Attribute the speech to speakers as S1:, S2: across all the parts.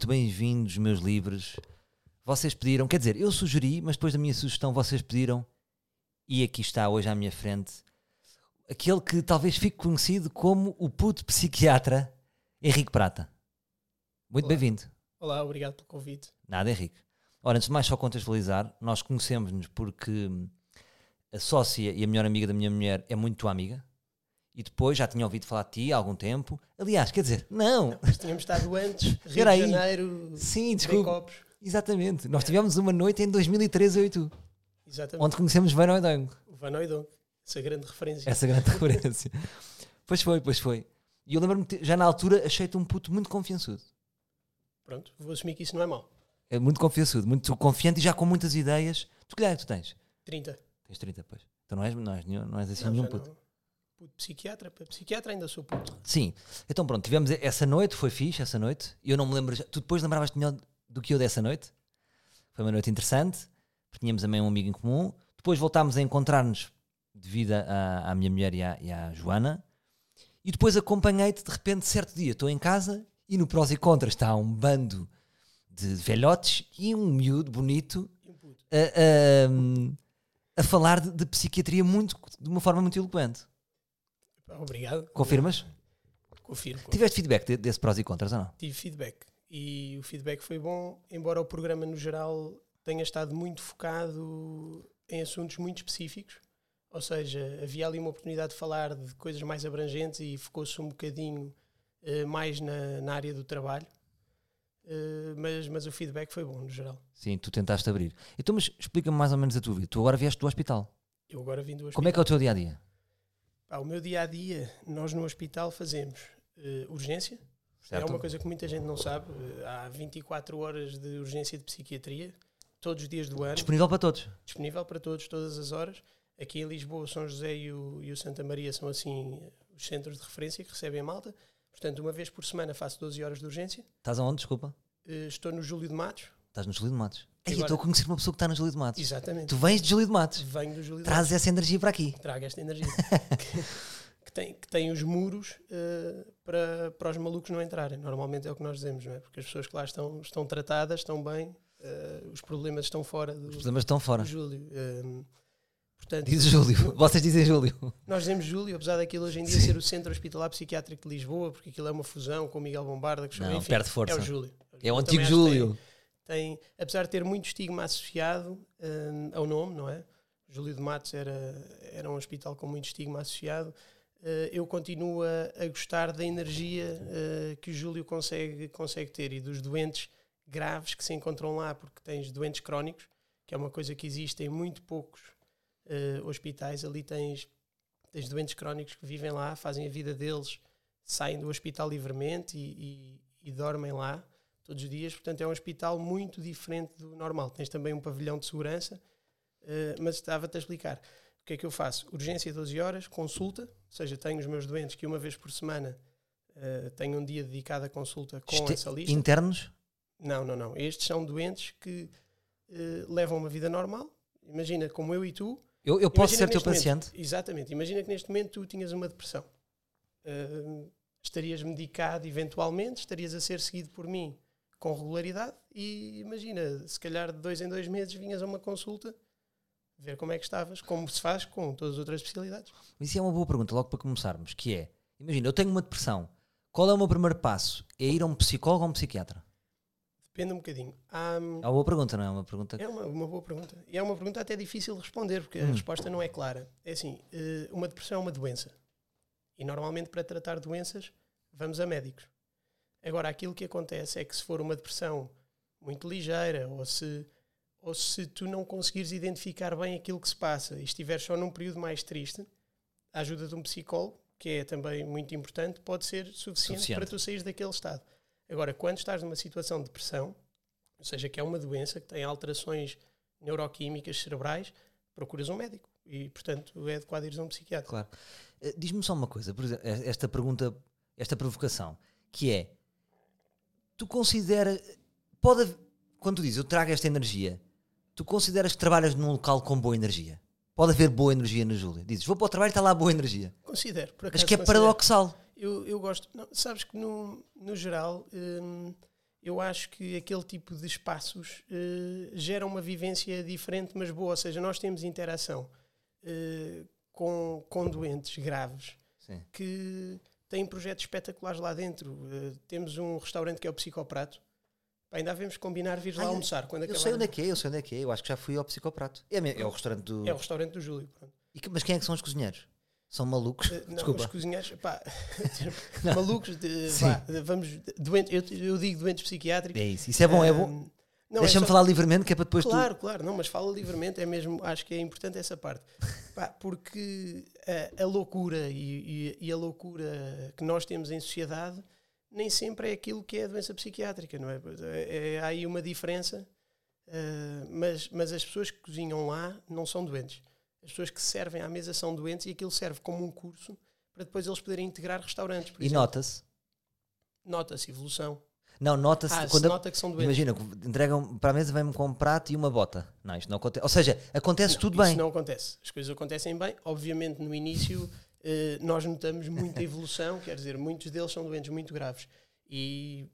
S1: Muito bem-vindos, meus livres. Vocês pediram, quer dizer, eu sugeri, mas depois da minha sugestão vocês pediram, e aqui está hoje à minha frente, aquele que talvez fique conhecido como o puto psiquiatra Henrique Prata. Muito bem-vindo.
S2: Olá, obrigado pelo convite.
S1: Nada, Henrique. Ora, antes de mais, só contextualizar, nós conhecemos-nos porque a sócia e a melhor amiga da minha mulher é muito tua amiga. E depois já tinha ouvido falar de ti há algum tempo. Aliás, quer dizer, não,
S2: Mas tínhamos estado antes, Rio de. Janeiro,
S1: sim, desculpa.
S2: copos.
S1: Exatamente. Nós tivemos uma noite em 2013, eu e tu,
S2: Exatamente.
S1: onde conhecemos Van Oidango.
S2: O Van Oydon, essa grande referência.
S1: Essa grande referência. pois foi, pois foi. E eu lembro-me, já na altura, achei-te um puto muito confiançudo.
S2: Pronto, vou assumir que isso não é mau.
S1: É muito confiançudo, muito confiante e já com muitas ideias. Tu que idade é que tu tens?
S2: 30.
S1: Tens 30, pois. Então não és, não és, não és assim
S2: Não,
S1: nenhum puto.
S2: não. Puto psiquiatra, para psiquiatra ainda sou puto.
S1: Sim. Então pronto, tivemos essa noite, foi fixe essa noite. Eu não me lembro. já- Tu depois lembravas-te melhor do que eu dessa noite? Foi uma noite interessante, porque tínhamos também um amigo em comum. Depois voltámos a encontrar-nos devido à, à minha mulher e à, e à Joana. E depois acompanhei-te de repente, certo dia, estou em casa e no prós e contras está um bando de velhotes e um miúdo bonito a, a- a falar de, de psiquiatria muito, de uma forma muito eloquente.
S2: Obrigado.
S1: Confirmas?
S2: Confirmo.
S1: Tiveste feedback de- desse prós e contras ou não?
S2: Tive feedback. E o feedback foi bom, embora o programa no geral tenha estado muito focado em assuntos muito específicos. Ou seja, havia ali uma oportunidade de falar de coisas mais abrangentes e focou-se um bocadinho eh, mais na, na área do trabalho. Eh, mas, mas o feedback foi bom no geral.
S1: Sim, tu tentaste abrir. Então, mas explica-me mais ou menos a tua vida. Tu agora vieste do hospital.
S2: Eu agora vim do hospital.
S1: Como é que é o teu dia a dia?
S2: Pá, o meu dia a dia, nós no hospital fazemos eh, urgência. É uma coisa que muita gente não sabe. Eh, há 24 horas de urgência de psiquiatria, todos os dias do ano,
S1: Disponível para todos.
S2: disponível para todos, todas as horas. Aqui em Lisboa, São José e o, e o Santa Maria são assim os centros de referência que recebem a malta. Portanto, uma vez por semana faço 12 horas de urgência.
S1: Estás aonde? Desculpa.
S2: Eh, estou no Júlio de Matos.
S1: Estás no Júlio de Matos. Ei, eu estou a conhecer uma pessoa que está no Júlio de Matos.
S2: Exatamente.
S1: Tu vens de Júlio de Matos.
S2: Venho do Júlio de Matos.
S1: Trazes essa energia para aqui.
S2: traga esta energia. que, que tem, que tem os muros eh, para, para os malucos não entrarem. Normalmente é o que nós dizemos, não é? Porque as pessoas que lá estão, estão tratadas, estão bem, eh, os problemas estão fora do,
S1: Os problemas estão fora.
S2: do Júlio. Eh, portanto,
S1: Diz Júlio. Vocês dizem Júlio.
S2: nós dizemos Júlio, apesar daquilo hoje em dia ser o Centro Hospitalar Psiquiátrico de Lisboa, porque aquilo é uma fusão com o Miguel Bombarda, que chama-
S1: Não,
S2: enfim,
S1: perde força.
S2: É o Júlio.
S1: É o antigo
S2: tem-
S1: Júlio.
S2: Tem, apesar de ter muito estigma associado hum, ao nome, não é? Júlio de Matos era, era um hospital com muito estigma associado. eh, eu continuo a, a gostar da energia eh, que o Júlio consegue, consegue ter e dos doentes graves que se encontram lá, porque tens doentes crónicos, que é uma coisa que existe em muito poucos eh, hospitais. Ali tens, tens doentes crónicos que vivem lá, fazem a vida deles, saem do hospital livremente e, e- e dormem lá todos os dias. Portanto, é um hospital muito diferente do normal. Tens também um pavilhão de segurança, eh, mas estava-te a explicar. O que é que eu faço? Urgência 12 horas, consulta, ou seja, tenho os meus doentes que uma vez por semana eh, tenho um dia dedicado à consulta com essa lista.
S1: Internos?
S2: Não, não, não. Estes são doentes que eh, levam uma vida normal. Imagina, como eu e tu.
S1: Eu, eu posso ser teu
S2: momento-
S1: paciente?
S2: exatamente. Imagina que neste momento tu tinhas uma depressão. Eh, estarias medicado eventualmente, estarias a ser seguido por mim com regularidade e imagina, se calhar de dois em dois meses vinhas a uma consulta ver como é que estavas, como se faz com todas as outras especialidades.
S1: Isso é uma boa pergunta, logo para começarmos, que é, imagina, eu tenho uma depressão. Qual é o meu primeiro passo? É ir a um psicólogo ou a um psiquiatra?
S2: Depende um bocadinho. Há,
S1: É uma boa pergunta, não é? Uma pergunta
S2: É uma, uma boa pergunta. E é uma pergunta até difícil de responder, porque a
S1: Hum.
S2: resposta não é clara. É assim, eh, uma depressão é uma doença. E normalmente para tratar doenças vamos a médicos. Agora, aquilo que acontece é que se for uma depressão muito ligeira, ou se, ou se tu não conseguires identificar bem aquilo que se passa e estiveres só num período mais triste, a ajuda de um psicólogo, que é também muito importante, pode ser suficiente,
S1: Suficiente.
S2: para tu sair daquele estado. Agora, quando estás numa situação de depressão, ou seja, que é uma doença que tem alterações neuroquímicas cerebrais, procuras um médico. E, portanto, é adequado ires a um psiquiatra.
S1: Claro. Eh, Diz-me só uma coisa, por exemplo, eh, esta pergunta, esta provocação, que é: tu considera, pode, haver- quando tu dizes eu trago esta energia, tu consideras que trabalhas num local com boa energia? Pode haver boa energia no Júlio. Dizes, vou para o trabalho e está lá boa energia.
S2: Considero. Por
S1: Mas
S2: acaso
S1: que é
S2: considero.
S1: paradoxal.
S2: Eu, eu gosto. Não, sabes que no, no geral, hum, eu acho que aquele tipo de espaços uh, gera uma vivência diferente, mas boa. Ou seja, nós temos interação uh, com, com doentes graves
S1: Sim.
S2: que têm projetos espetaculares lá dentro. Uh, temos um restaurante que é o Psicoprato. Pá, ainda devemos combinar vir lá
S1: Ah,
S2: almoçar. Quando
S1: Eu sei onde é que é, eu sei onde é que é. Eu acho que já fui ao Psicoprato. É, é o restaurante do.
S2: É o restaurante do Júlio.
S1: que- mas quem é que são os cozinheiros? São malucos?
S2: Uh, não,
S1: Desculpa.
S2: os cozinheiros, pá, malucos, de, vá, vamos, doentes, eu, eu digo doentes psiquiátricos.
S1: É isso. Isso é bom, é bom.
S2: É
S1: Deixa-me
S2: só-
S1: falar livremente, que é para depois
S2: Claro, claro, não, mas fala livremente, é mesmo, acho que é importante essa parte. Pá, porque a, a loucura e, e- e a loucura que nós temos em sociedade nem sempre é aquilo que é a doença psiquiátrica, não é? É- é- há aí uma diferença, eh, mas, mas as pessoas que cozinham lá não são doentes. As pessoas que servem à mesa são doentes e aquilo serve como um curso para depois eles poderem integrar restaurantes. por
S1: tu. E nota-se.
S2: Nota-se evolução.
S1: Não, nota-se.
S2: Ah,
S1: quando
S2: nota que são doentes.
S1: Imagina, entregam para a mesa, vem-me com um prato e uma bota. Não, isto não acontece. Ou seja, acontece
S2: Não,
S1: tudo
S2: isso
S1: bem.
S2: não acontece. As coisas acontecem bem. Obviamente, no início, eh, nós notamos muita evolução, quer dizer, muitos deles são doentes muito graves. E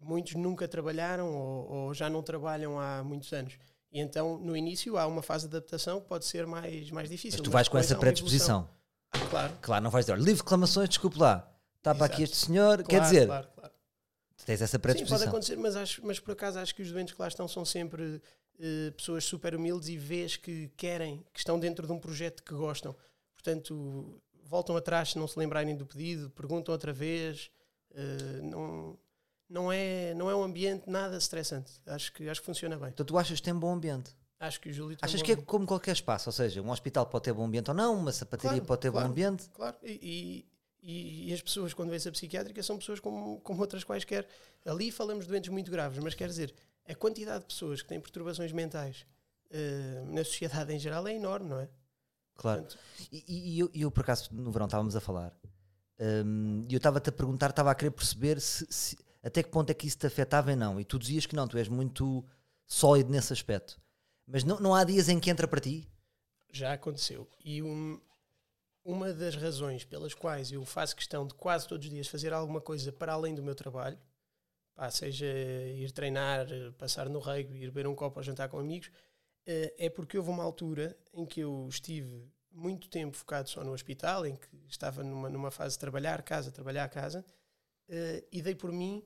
S2: muitos nunca trabalharam ou, ou já não trabalham há muitos anos. E então, no início, há uma fase de adaptação que pode ser mais, mais difícil.
S1: Mas tu vais com essa predisposição.
S2: evolução. Claro.
S1: Claro, não vais dizer, livre de reclamações, desculpe lá. Está para aqui este senhor. Quer
S2: claro,
S1: dizer,
S2: Claro, claro.
S1: Tens essa
S2: Sim, pode
S1: predisposição.
S2: acontecer, mas, acho, mas por acaso acho que os doentes que lá estão são sempre eh, pessoas super humildes e vês que querem, que estão dentro de um projeto que gostam. Portanto, voltam atrás se não se lembrarem do pedido, perguntam outra vez. eh, não, não, é, não é um ambiente nada estressante. Acho que, acho que funciona bem.
S1: Então tu achas que tem bom ambiente?
S2: Acho que o Júlio tem
S1: Achas
S2: um
S1: que é como qualquer espaço? Ou seja, um hospital pode ter bom ambiente ou não, uma sapataria
S2: Claro,
S1: pode ter
S2: claro.
S1: bom ambiente.
S2: Claro, e, e, e as pessoas, quando vêm a psiquiátrica, são pessoas como, como outras quaisquer. Ali falamos de doentes muito graves, mas quer dizer, a quantidade de pessoas que têm perturbações mentais eh, na sociedade em geral é enorme, não é?
S1: Claro.
S2: Portanto,
S1: E, e- e eu, e eu, por acaso, no verão estávamos a falar hum, e eu estava-te a perguntar, estava a querer perceber se, se- até que ponto é que isso te afetava e não. E tu dizias que não, tu és muito sólido nesse aspecto. Mas não, não há dias em que entra para ti?
S2: já aconteceu. E um- uma das razões pelas quais eu faço questão de quase todos os dias fazer alguma coisa para além do meu trabalho, pá, seja ir treinar, passar no rego, ir beber um copo ou jantar com amigos, eh, é porque houve uma altura em que eu estive muito tempo focado só no hospital, em que estava numa, numa fase de trabalhar, casa, trabalhar, casa, eh, e dei por mim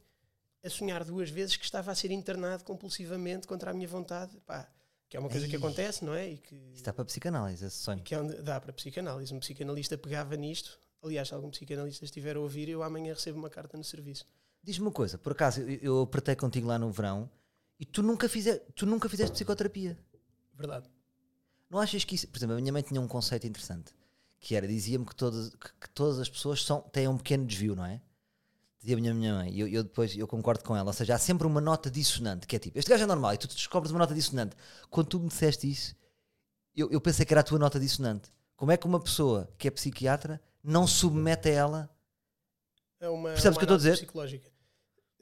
S2: a sonhar duas vezes que estava a ser internado compulsivamente contra a minha vontade, pá, que é uma coisa que acontece, não é? E que,
S1: Isso está para psicanálise, esse sonho.
S2: que é onde dá para psicanálise. Um psicanalista pegava nisto. Aliás, se algum psicanalista estiver a ouvir, eu amanhã recebo uma carta no serviço.
S1: Diz-me uma coisa, por acaso eu, eu apertei contigo lá no verão e tu nunca, fize, tu nunca fizeste psicoterapia.
S2: Verdade.
S1: Não achas que isso. Por exemplo, a minha mãe tinha um conceito interessante que era, dizia-me que todas, que, que todas as pessoas são, têm um pequeno desvio, não é? Dizia a minha, minha mãe, e eu, eu depois eu concordo com ela. Ou seja, há sempre uma nota dissonante, que é tipo, este gajo é normal, e tu descobres uma nota dissonante. Quando tu me disseste isso, eu, eu pensei que era a tua nota dissonante. Como é que uma pessoa que é psiquiatra não submete a ela?
S2: É uma,
S1: Percebes o
S2: uma
S1: que eu estou a dizer?
S2: psicológica.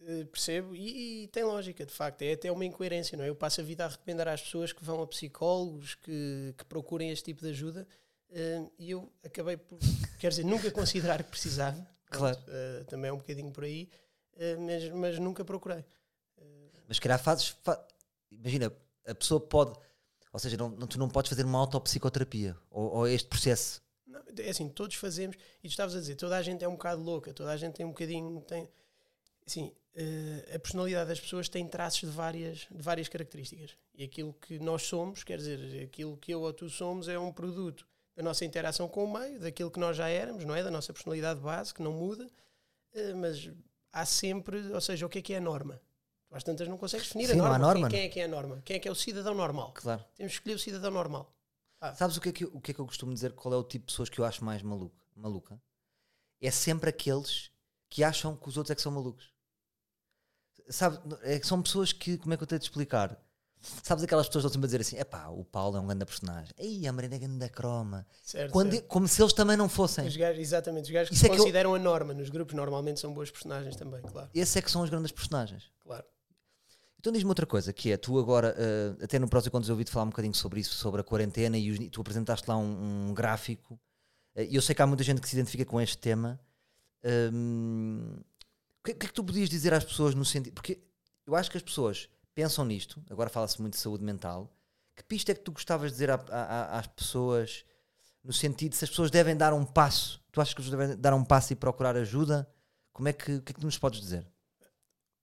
S2: Eh, percebo e, e tem lógica, de facto. É até uma incoerência, não é? Eu passo a vida a recomendar às pessoas que vão a psicólogos, que, que procurem este tipo de ajuda eh, e eu acabei por, quer dizer, nunca considerar que precisava.
S1: Claro.
S2: Pronto, eh, também é um bocadinho por aí, eh, mas, mas nunca procurei.
S1: Mas se calhar fazes. fa- Imagina, a pessoa pode. Ou seja, não, não- tu não podes fazer uma autopsicoterapia. Ou, ou este processo.
S2: Não, é assim, todos fazemos, e tu estavas a dizer, toda a gente é um bocado louca, toda a gente tem um bocadinho, tem, assim, eh, a personalidade das pessoas tem traços de várias, de várias características. E aquilo que nós somos, quer dizer, aquilo que eu ou tu somos é um produto da nossa interação com o meio, daquilo que nós já éramos, não é? Da nossa personalidade base, que não muda, eh, mas há sempre, ou seja, o que é que é a norma? Tu às tantas não consegues definir
S1: Sim,
S2: a
S1: não há
S2: norma.
S1: norma,
S2: Quem, quem é que é a norma? Quem é que é o cidadão normal?
S1: Claro.
S2: Temos que escolher o cidadão normal.
S1: Sabes o que, é que, eu- o que é que eu costumo dizer? Qual é o tipo de pessoas que eu acho mais maluca? maluca? É sempre aqueles que acham que os outros é que são malucos. Sabe, é que são pessoas que, como é que eu tenho de explicar? Sabes aquelas pessoas que estão sempre a dizer assim: epá, o Paulo é um grande personagem, ei, a Marina é grande croma.
S2: Certo,
S1: Quando,
S2: certo.
S1: como se eles também não fossem.
S2: Os gajos, exatamente, os gajos que
S1: Isso é que eu-
S2: consideram a norma nos grupos normalmente são boas personagens também, claro.
S1: Esses é que são os grandes personagens.
S2: claro.
S1: Então diz-me outra coisa, que é, tu agora, eh, até no próximo quando eu ouvi-te falar um bocadinho sobre isso, sobre a quarentena, e os- tu apresentaste lá um, um gráfico, eh, e eu sei que há muita gente que se identifica com este tema. Hum, o que, o que é que tu podias dizer às pessoas no sentido... Porque eu acho que as pessoas pensam nisto, agora fala-se muito de saúde mental. Que pista é que tu gostavas de dizer a- a- às pessoas no sentido de se as pessoas devem dar um passo? Tu achas que as pessoas devem dar um passo e procurar ajuda? Como é que, o que é que tu nos podes dizer?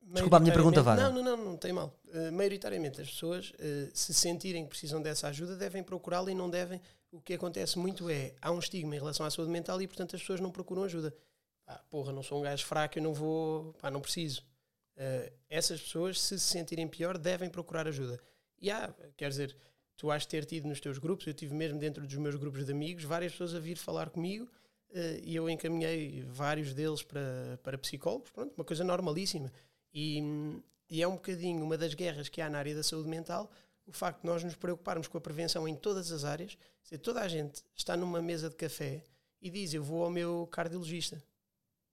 S1: Desculpa a minha pergunta vaga.
S2: Não, não, não, não tem mal. Uh, maioritariamente as pessoas, uh, se sentirem que precisam dessa ajuda, devem procurá-la e não devem. O que acontece muito é, há um estigma em relação à saúde mental e, portanto, as pessoas não procuram ajuda. Ah, porra, não sou um gajo fraco, eu não vou, pá, não preciso. Uh, essas pessoas, se se sentirem pior, devem procurar ajuda. E há, quer dizer, tu has ter tido nos teus grupos, eu tive mesmo dentro dos meus grupos de amigos, várias pessoas a vir falar comigo uh, e eu encaminhei vários deles para, para psicólogos, pronto, uma coisa normalíssima. E, e é um bocadinho uma das guerras que há na área da saúde mental o facto de nós nos preocuparmos com a prevenção em todas as áreas. Se toda a gente está numa mesa de café e diz eu vou ao meu cardiologista,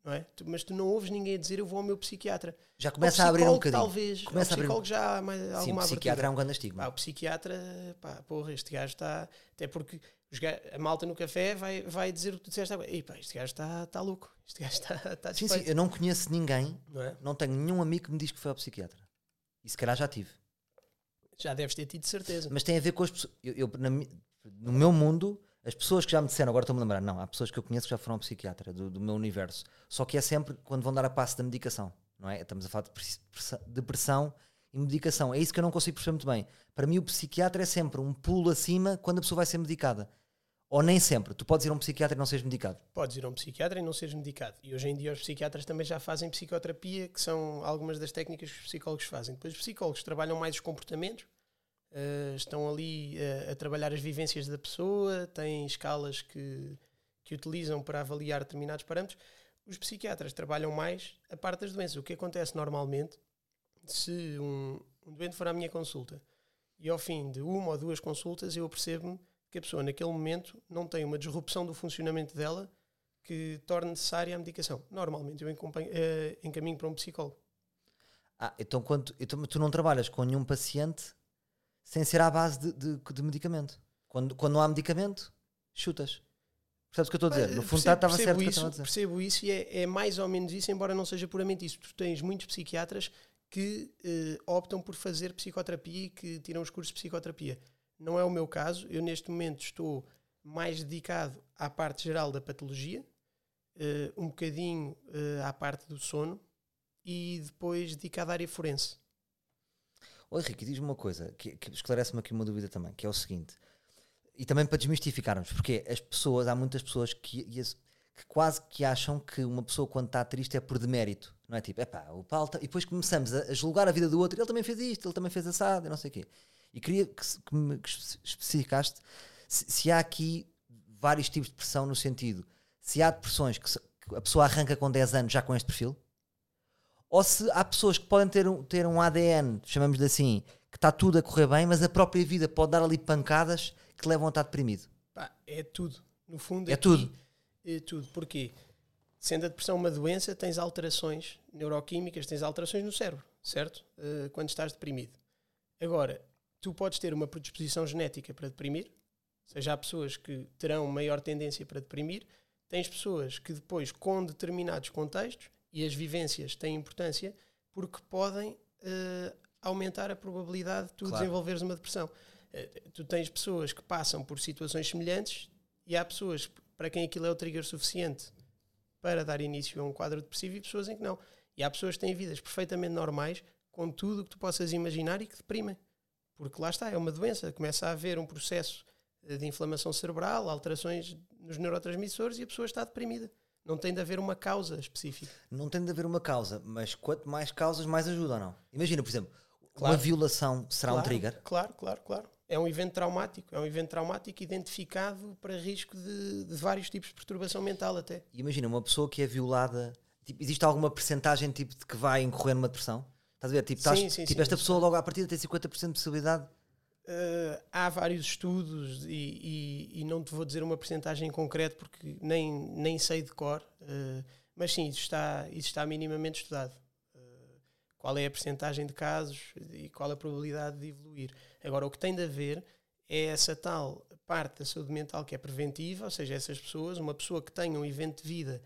S2: não é? Tu- mas tu não ouves ninguém dizer eu vou ao meu psiquiatra.
S1: Já começa a abrir um
S2: psicólogo,
S1: bocadinho.
S2: Talvez.
S1: Começa a
S2: ao
S1: abrir-
S2: psicólogo já há mais,
S1: Sim,
S2: alguma
S1: o psiquiatra
S2: abertura.
S1: é um grande estigma.
S2: Pá, o psiquiatra, pá, porra, este gajo está. Até porque ga- a malta no café vai, vai dizer o que tu disseste agora. Ei, pá, este gajo está está louco. Este gajo está está
S1: sim, sim, eu não conheço ninguém,
S2: Não é?
S1: não tenho nenhum amigo que me diz que foi ao psiquiatra. E se calhar já tive.
S2: Já deves ter tido certeza.
S1: Mas tem a ver com as pessoas. Eu, eu, na no meu mundo, as pessoas que já me disseram, agora estou-me a lembrar, não, há pessoas que eu conheço que já foram ao psiquiatra do, do meu universo. Só que é sempre quando vão dar a passo da medicação, não é? Estamos a falar de depressão e medicação. É isso que eu não consigo perceber muito bem. Para mim, o psiquiatra é sempre um pulo acima quando a pessoa vai ser medicada. Ou nem sempre. Tu podes ir a um psiquiatra e não seres medicado.
S2: Podes ir a um psiquiatra e não seres medicado. E hoje em dia os psiquiatras também já fazem psicoterapia, que são algumas das técnicas que os psicólogos fazem. Depois os psicólogos trabalham mais os comportamentos, eh, estão ali eh, a trabalhar as vivências da pessoa, têm escalas que, que utilizam para avaliar determinados parâmetros. Os psiquiatras trabalham mais a parte das doenças. O que acontece normalmente, se um, um doente for à minha consulta e ao fim de uma ou duas consultas eu percebo que a pessoa naquele momento não tem uma disrupção do funcionamento dela que torne necessária a medicação. Normalmente eu encompanho- eh, encaminho para um psicólogo.
S1: Ah, então, quando, então tu não trabalhas com nenhum paciente sem ser à base de, de, de medicamento. Quando, quando não há medicamento, chutas. Percebes o que eu estou a dizer? No fundo,
S2: Percebo-
S1: estava certo o
S2: percebo
S1: que eu
S2: isso,
S1: estava a dizer.
S2: Percebo isso e é, é mais ou menos isso, embora não seja puramente isso. Tu tens muitos psiquiatras que eh, optam por fazer psicoterapia e que tiram os cursos de psicoterapia. Não é o meu caso. Eu, neste momento, estou mais dedicado à parte geral da patologia, eh, um bocadinho eh, à parte do sono e depois dedicado à área forense.
S1: Oi, Henrique, diz-me uma coisa, que, que esclarece-me aqui uma dúvida também, que é o seguinte, e também para desmistificarmos, porque as pessoas, há muitas pessoas que, que quase que acham que uma pessoa quando está triste é por demérito, não é? Tipo, epá, o Paulo, tá-" e depois começamos a, julgar a vida do outro, ele também fez isto, ele também fez assado, e não sei o quê. E queria que, que me especificaste se, se há aqui vários tipos de depressão no sentido, se há depressões que, se- que a pessoa arranca com 10 anos já com este perfil, ou se há pessoas que podem ter um, ter um ADN, chamamos-lhe assim, que está tudo a correr bem, mas a própria vida pode dar ali pancadas que levam a estar deprimido.
S2: Pá, é tudo. No fundo,
S1: É
S2: aqui,
S1: tudo.
S2: É tudo. Porquê? Sendo a depressão uma doença, tens alterações neuroquímicas, tens alterações no cérebro, certo? Eh, quando estás deprimido. Agora, tu podes ter uma predisposição genética para deprimir, ou seja, há pessoas que terão maior tendência para deprimir, tens pessoas que depois, com determinados contextos, e as vivências têm importância, porque podem eh, aumentar a probabilidade de tu
S1: Claro.
S2: desenvolveres uma depressão. Eh, tu tens pessoas que passam por situações semelhantes e há pessoas para quem aquilo é o trigger suficiente para dar início a um quadro depressivo e pessoas em que não. E há pessoas que têm vidas perfeitamente normais com tudo o que tu possas imaginar e que deprimem. Porque lá está, é uma doença. Começa a haver um processo eh, de inflamação cerebral, alterações nos neurotransmissores e a pessoa está deprimida. Não tem de haver uma causa específica.
S1: Não tem de haver uma causa, mas quanto mais causas, mais ajuda ou não? Imagina, por exemplo, uma
S2: Claro.
S1: violação será um
S2: Claro,
S1: trigger?
S2: Claro, claro, claro. É um evento traumático. É um evento traumático identificado para risco de, de vários tipos de perturbação mental até.
S1: E imagina, uma pessoa que é violada, tipo, existe alguma percentagem tipo, de que vai incorrer numa depressão? Estás a ver? Tipo, estás-
S2: Sim, sim,
S1: tipo
S2: sim.
S1: esta pessoa logo à partida tem 50% de possibilidade.
S2: Uh, há vários estudos e, e- e não te vou dizer uma percentagem em concreto porque nem, nem sei de cor, uh, mas sim, isso está, isso está minimamente estudado. Uh, qual é a percentagem de casos e qual a probabilidade de evoluir. Agora, o que tem de haver é essa tal parte da saúde mental que é preventiva, ou seja, essas pessoas, uma pessoa que tenha um evento de vida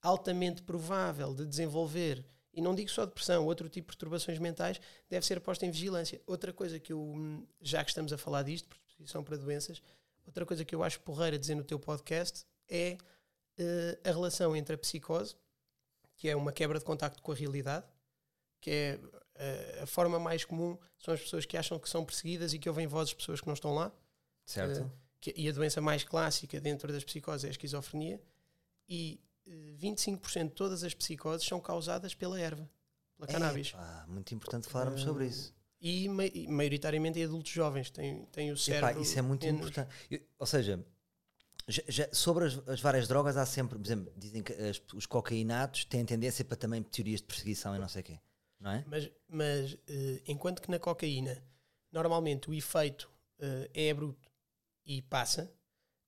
S2: altamente provável de desenvolver E não digo só depressão, outro tipo de perturbações mentais deve ser posta em vigilância. Outra coisa que eu, hum, já que estamos a falar disto, predisposição para doenças, outra coisa que eu acho porreira dizer no teu podcast é uh, a relação entre a psicose, que é uma quebra de contacto com a realidade, que é uh, a forma mais comum são as pessoas que acham que são perseguidas e que ouvem vozes de pessoas que não estão lá.
S1: Certo.
S2: Uh, que, e a doença mais clássica dentro das psicoses é a esquizofrenia. E 25% de todas as psicoses são causadas pela erva, pela cannabis.
S1: muito importante falarmos sobre isso.
S2: E, ma- e maioritariamente em adultos jovens, têm, têm o
S1: Epá,
S2: cérebro.
S1: isso é muito
S2: menos-
S1: importante. Eu- ou seja, já- já- sobre as, as várias drogas há sempre, por exemplo, dizem que as- os cocaínatos têm tendência para também teorias de perseguição e não sei o quê. Não é?
S2: Mas, mas eh, enquanto que na cocaína, normalmente o efeito eh, é bruto e passa,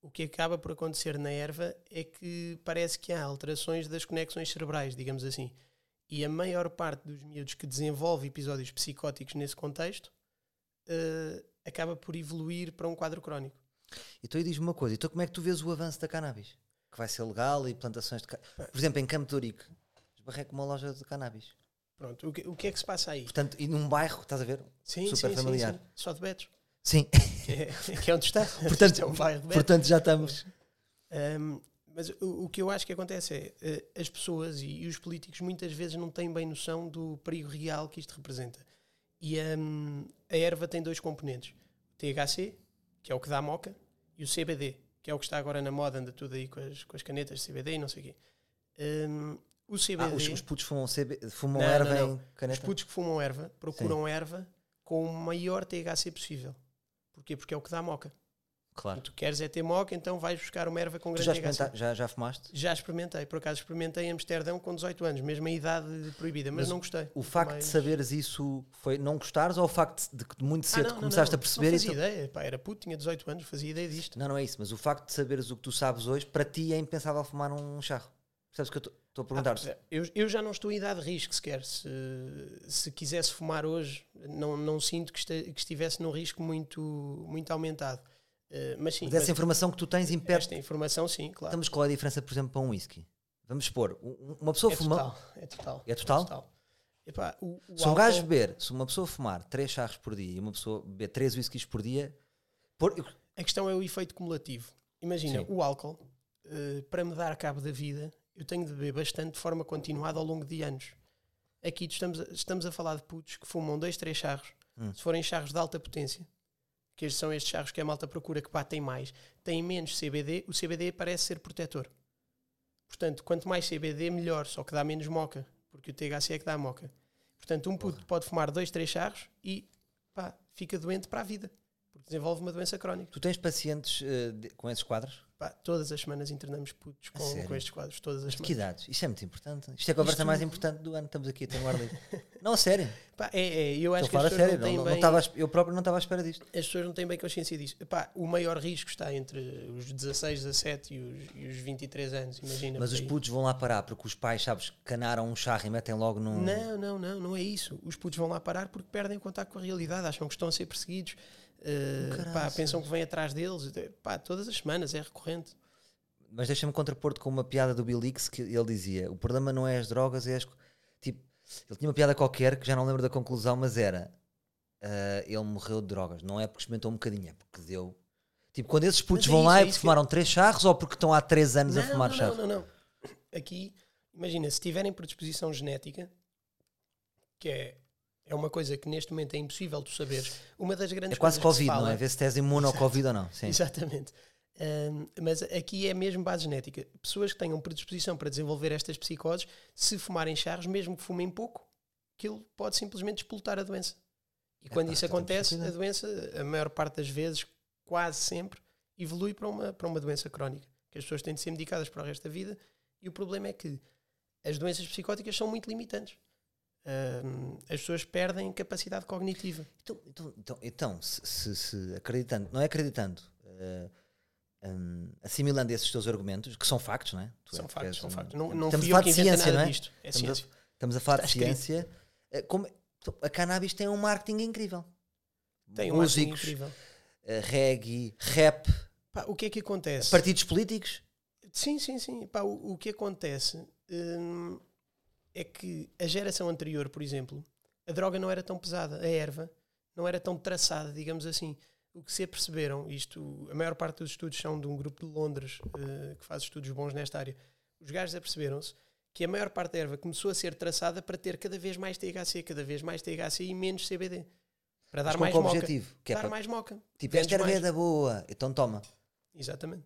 S2: o que acaba por acontecer na erva é que parece que há alterações das conexões cerebrais, digamos assim. E a maior parte dos miúdos que desenvolve episódios psicóticos nesse contexto eh, acaba por evoluir para um quadro crónico.
S1: Então, e diz-me uma coisa, então como é que tu vês o avanço da cannabis? Que vai ser legal e plantações de. Por exemplo, em Campo de Ourique, esbarrei com uma loja de cannabis.
S2: Pronto, o que, o que é que se passa aí?
S1: Portanto, e num bairro, estás a ver?
S2: Sim,
S1: super
S2: sim,
S1: familiar.
S2: sim, sim. Só de Betos.
S1: Sim,
S2: Que é, que é onde está.
S1: Portanto-
S2: é um bairro
S1: portanto já estamos.
S2: Um, mas o, o que eu acho que acontece é eh, as pessoas e, e os políticos muitas vezes não têm bem noção do perigo real que isto representa. E um, a erva tem dois componentes: o THC, que é o que dá moca, e o CBD, que é o que está agora na moda, anda tudo aí com as, com as canetas de CBD e não sei o quê. Um, o CBD,
S1: Ah, os, os putos fumam, CB, fumam
S2: Não,
S1: erva
S2: não, não.
S1: em caneta?
S2: os putos que fumam erva procuram erva com o maior THC possível. Porquê? Porque é o que dá moca.
S1: Claro.
S2: Tu queres é ter moca, então vais buscar uma erva com grande
S1: já,
S2: THC.
S1: já, já fumaste?
S2: Já experimentei, por acaso experimentei em Amsterdão com 18 anos, mesmo a idade proibida, mas,
S1: Mas
S2: não gostei.
S1: O facto
S2: Mais-
S1: de saberes isso foi não gostares ou o facto de que muito
S2: Ah,
S1: cedo
S2: não, não,
S1: começaste
S2: não,
S1: a perceber
S2: Não
S1: isso?
S2: fazia ideia, pá, era puto, tinha 18 anos, fazia ideia disto.
S1: Não, não é isso, mas o facto de saberes o que tu sabes hoje, para ti é impensável fumar um charro. Percebes que eu estou a
S2: Ah,
S1: perguntar?
S2: pois é, eu, eu já não estou em idade de risco sequer. Se, se quisesse fumar hoje, não, não sinto que, este- que estivesse num risco muito, muito aumentado. Eh, mas sim,
S1: mas essa
S2: mas
S1: informação que tu tens impede.
S2: esta informação, sim, claro.
S1: Estamos qual é a diferença, por exemplo, para um whisky? Vamos expor, um- uma pessoa
S2: É
S1: fuma.
S2: total, é total.
S1: É total?
S2: Epá, o, o
S1: Se um
S2: álcool-
S1: gajo beber, se uma pessoa fumar 3 charros por dia e uma pessoa beber 3 whiskies por dia, por-
S2: A questão é o efeito cumulativo. Imagina,
S1: Sim.
S2: o álcool, eh, para me dar cabo da vida, eu tenho de beber bastante de forma continuada ao longo de anos. Aqui estamos a, estamos a falar de putos que fumam dois, três charros.
S1: Hum.
S2: Se forem charros de alta potência, que são estes charros que a malta procura que batem mais, têm menos CBD, o CBD parece ser protetor. Portanto, quanto mais CBD, melhor, só que dá menos moca, porque o THC é que dá moca. Portanto, um puto pode fumar dois, três charros e pá, fica doente para a vida, porque desenvolve uma doença crónica.
S1: tu tens pacientes de- com esses quadros?
S2: Pá, todas as semanas internamos putos com, com estes quadros, todas as
S1: De que
S2: semanas.
S1: idades? Isto é muito importante. Isto é a conversa
S2: Isto-
S1: mais importante do ano. Estamos aqui a ter um ar livre. Não, a sério.
S2: Pá, é, é, eu acho
S1: Estou
S2: que as pessoas
S1: sério.
S2: não
S1: Não,
S2: têm
S1: não,
S2: bem,
S1: à esp- eu próprio não estava à espera disto.
S2: as pessoas não têm bem consciência disso. Epá, o maior risco está entre os 16, 17 e os, e os 23 anos, imagina.
S1: Mas os putos vão lá parar porque os pais, sabes, canaram um charro e metem logo num.
S2: Não, não, não, não é isso. Os putos vão lá parar porque perdem o contato com a realidade, acham que estão a ser perseguidos, eh, pá, pensam que vem atrás deles. Pá, todas as semanas é recorrente.
S1: Mas deixa-me contrapor-te com uma piada do Bill Hicks que ele dizia: o problema não é as drogas, é as. co-" Tipo, ele tinha uma piada qualquer que já não lembro da conclusão, mas era: ah, ele morreu de drogas. Não é porque experimentou um bocadinho, é porque deu. Tipo, quando esses putos
S2: é
S1: vão
S2: isso,
S1: lá
S2: é
S1: e
S2: isso que-
S1: fumaram três charros ou porque estão há três anos a
S2: Não,
S1: fumar
S2: não,
S1: charros?
S2: não, não, não. Aqui, imagina, se tiverem predisposição genética, que é, é uma coisa que neste momento é impossível tu saberes. Uma das grandes
S1: É quase Covid, não
S2: fala-
S1: é? Ver se tens imune ao Covid ou não. Sim.
S2: Exatamente. Ahm, mas aqui é mesmo base genética. Pessoas que tenham predisposição para desenvolver estas psicoses, se fumarem charros, mesmo que fumem pouco, aquilo pode simplesmente explotar a doença. E quando
S1: Epá,
S2: isso
S1: então
S2: acontece, a doença, a maior parte das vezes, quase sempre, evolui para uma, para uma doença crónica. Que as pessoas têm de ser medicadas para o resto da vida. E o problema é que as doenças psicóticas são muito limitantes. Ahm, as pessoas perdem capacidade cognitiva.
S1: Então, então, então, então, se, se- acreditando, não é acreditando, eh, hum, assimilando esses teus argumentos, que são factos, não é? Tu
S2: São
S1: és-
S2: factos, são
S1: um-
S2: factos. Não, não
S1: estamos a falar de ciência, não é?
S2: disto. É
S1: Estamos a-
S2: ciência.
S1: Estamos a falar
S2: Está
S1: de
S2: escrito.
S1: ciência. Eh, como- a cannabis tem um marketing incrível.
S2: Tem um marketing
S1: Músicos,
S2: incrível.
S1: eh, reggae, rap,
S2: Pá, o que é que acontece?
S1: partidos políticos.
S2: Sim, sim, sim. Pá, o, o que acontece hum, é que a geração anterior, por exemplo, a droga não era tão pesada, a erva não era tão traçada, digamos assim. O que se aperceberam, isto, a maior parte dos estudos são de um grupo de Londres uh, que faz estudos bons nesta área. Os gajos aperceberam-se que a maior parte da erva começou a ser traçada para ter cada vez mais THC, cada vez mais THC e menos CBD. Para dar mais moca.
S1: objetivo? Que é
S2: dar
S1: para-
S2: mais moca.
S1: Tipo, esta erva é da boa, então toma.
S2: Exatamente.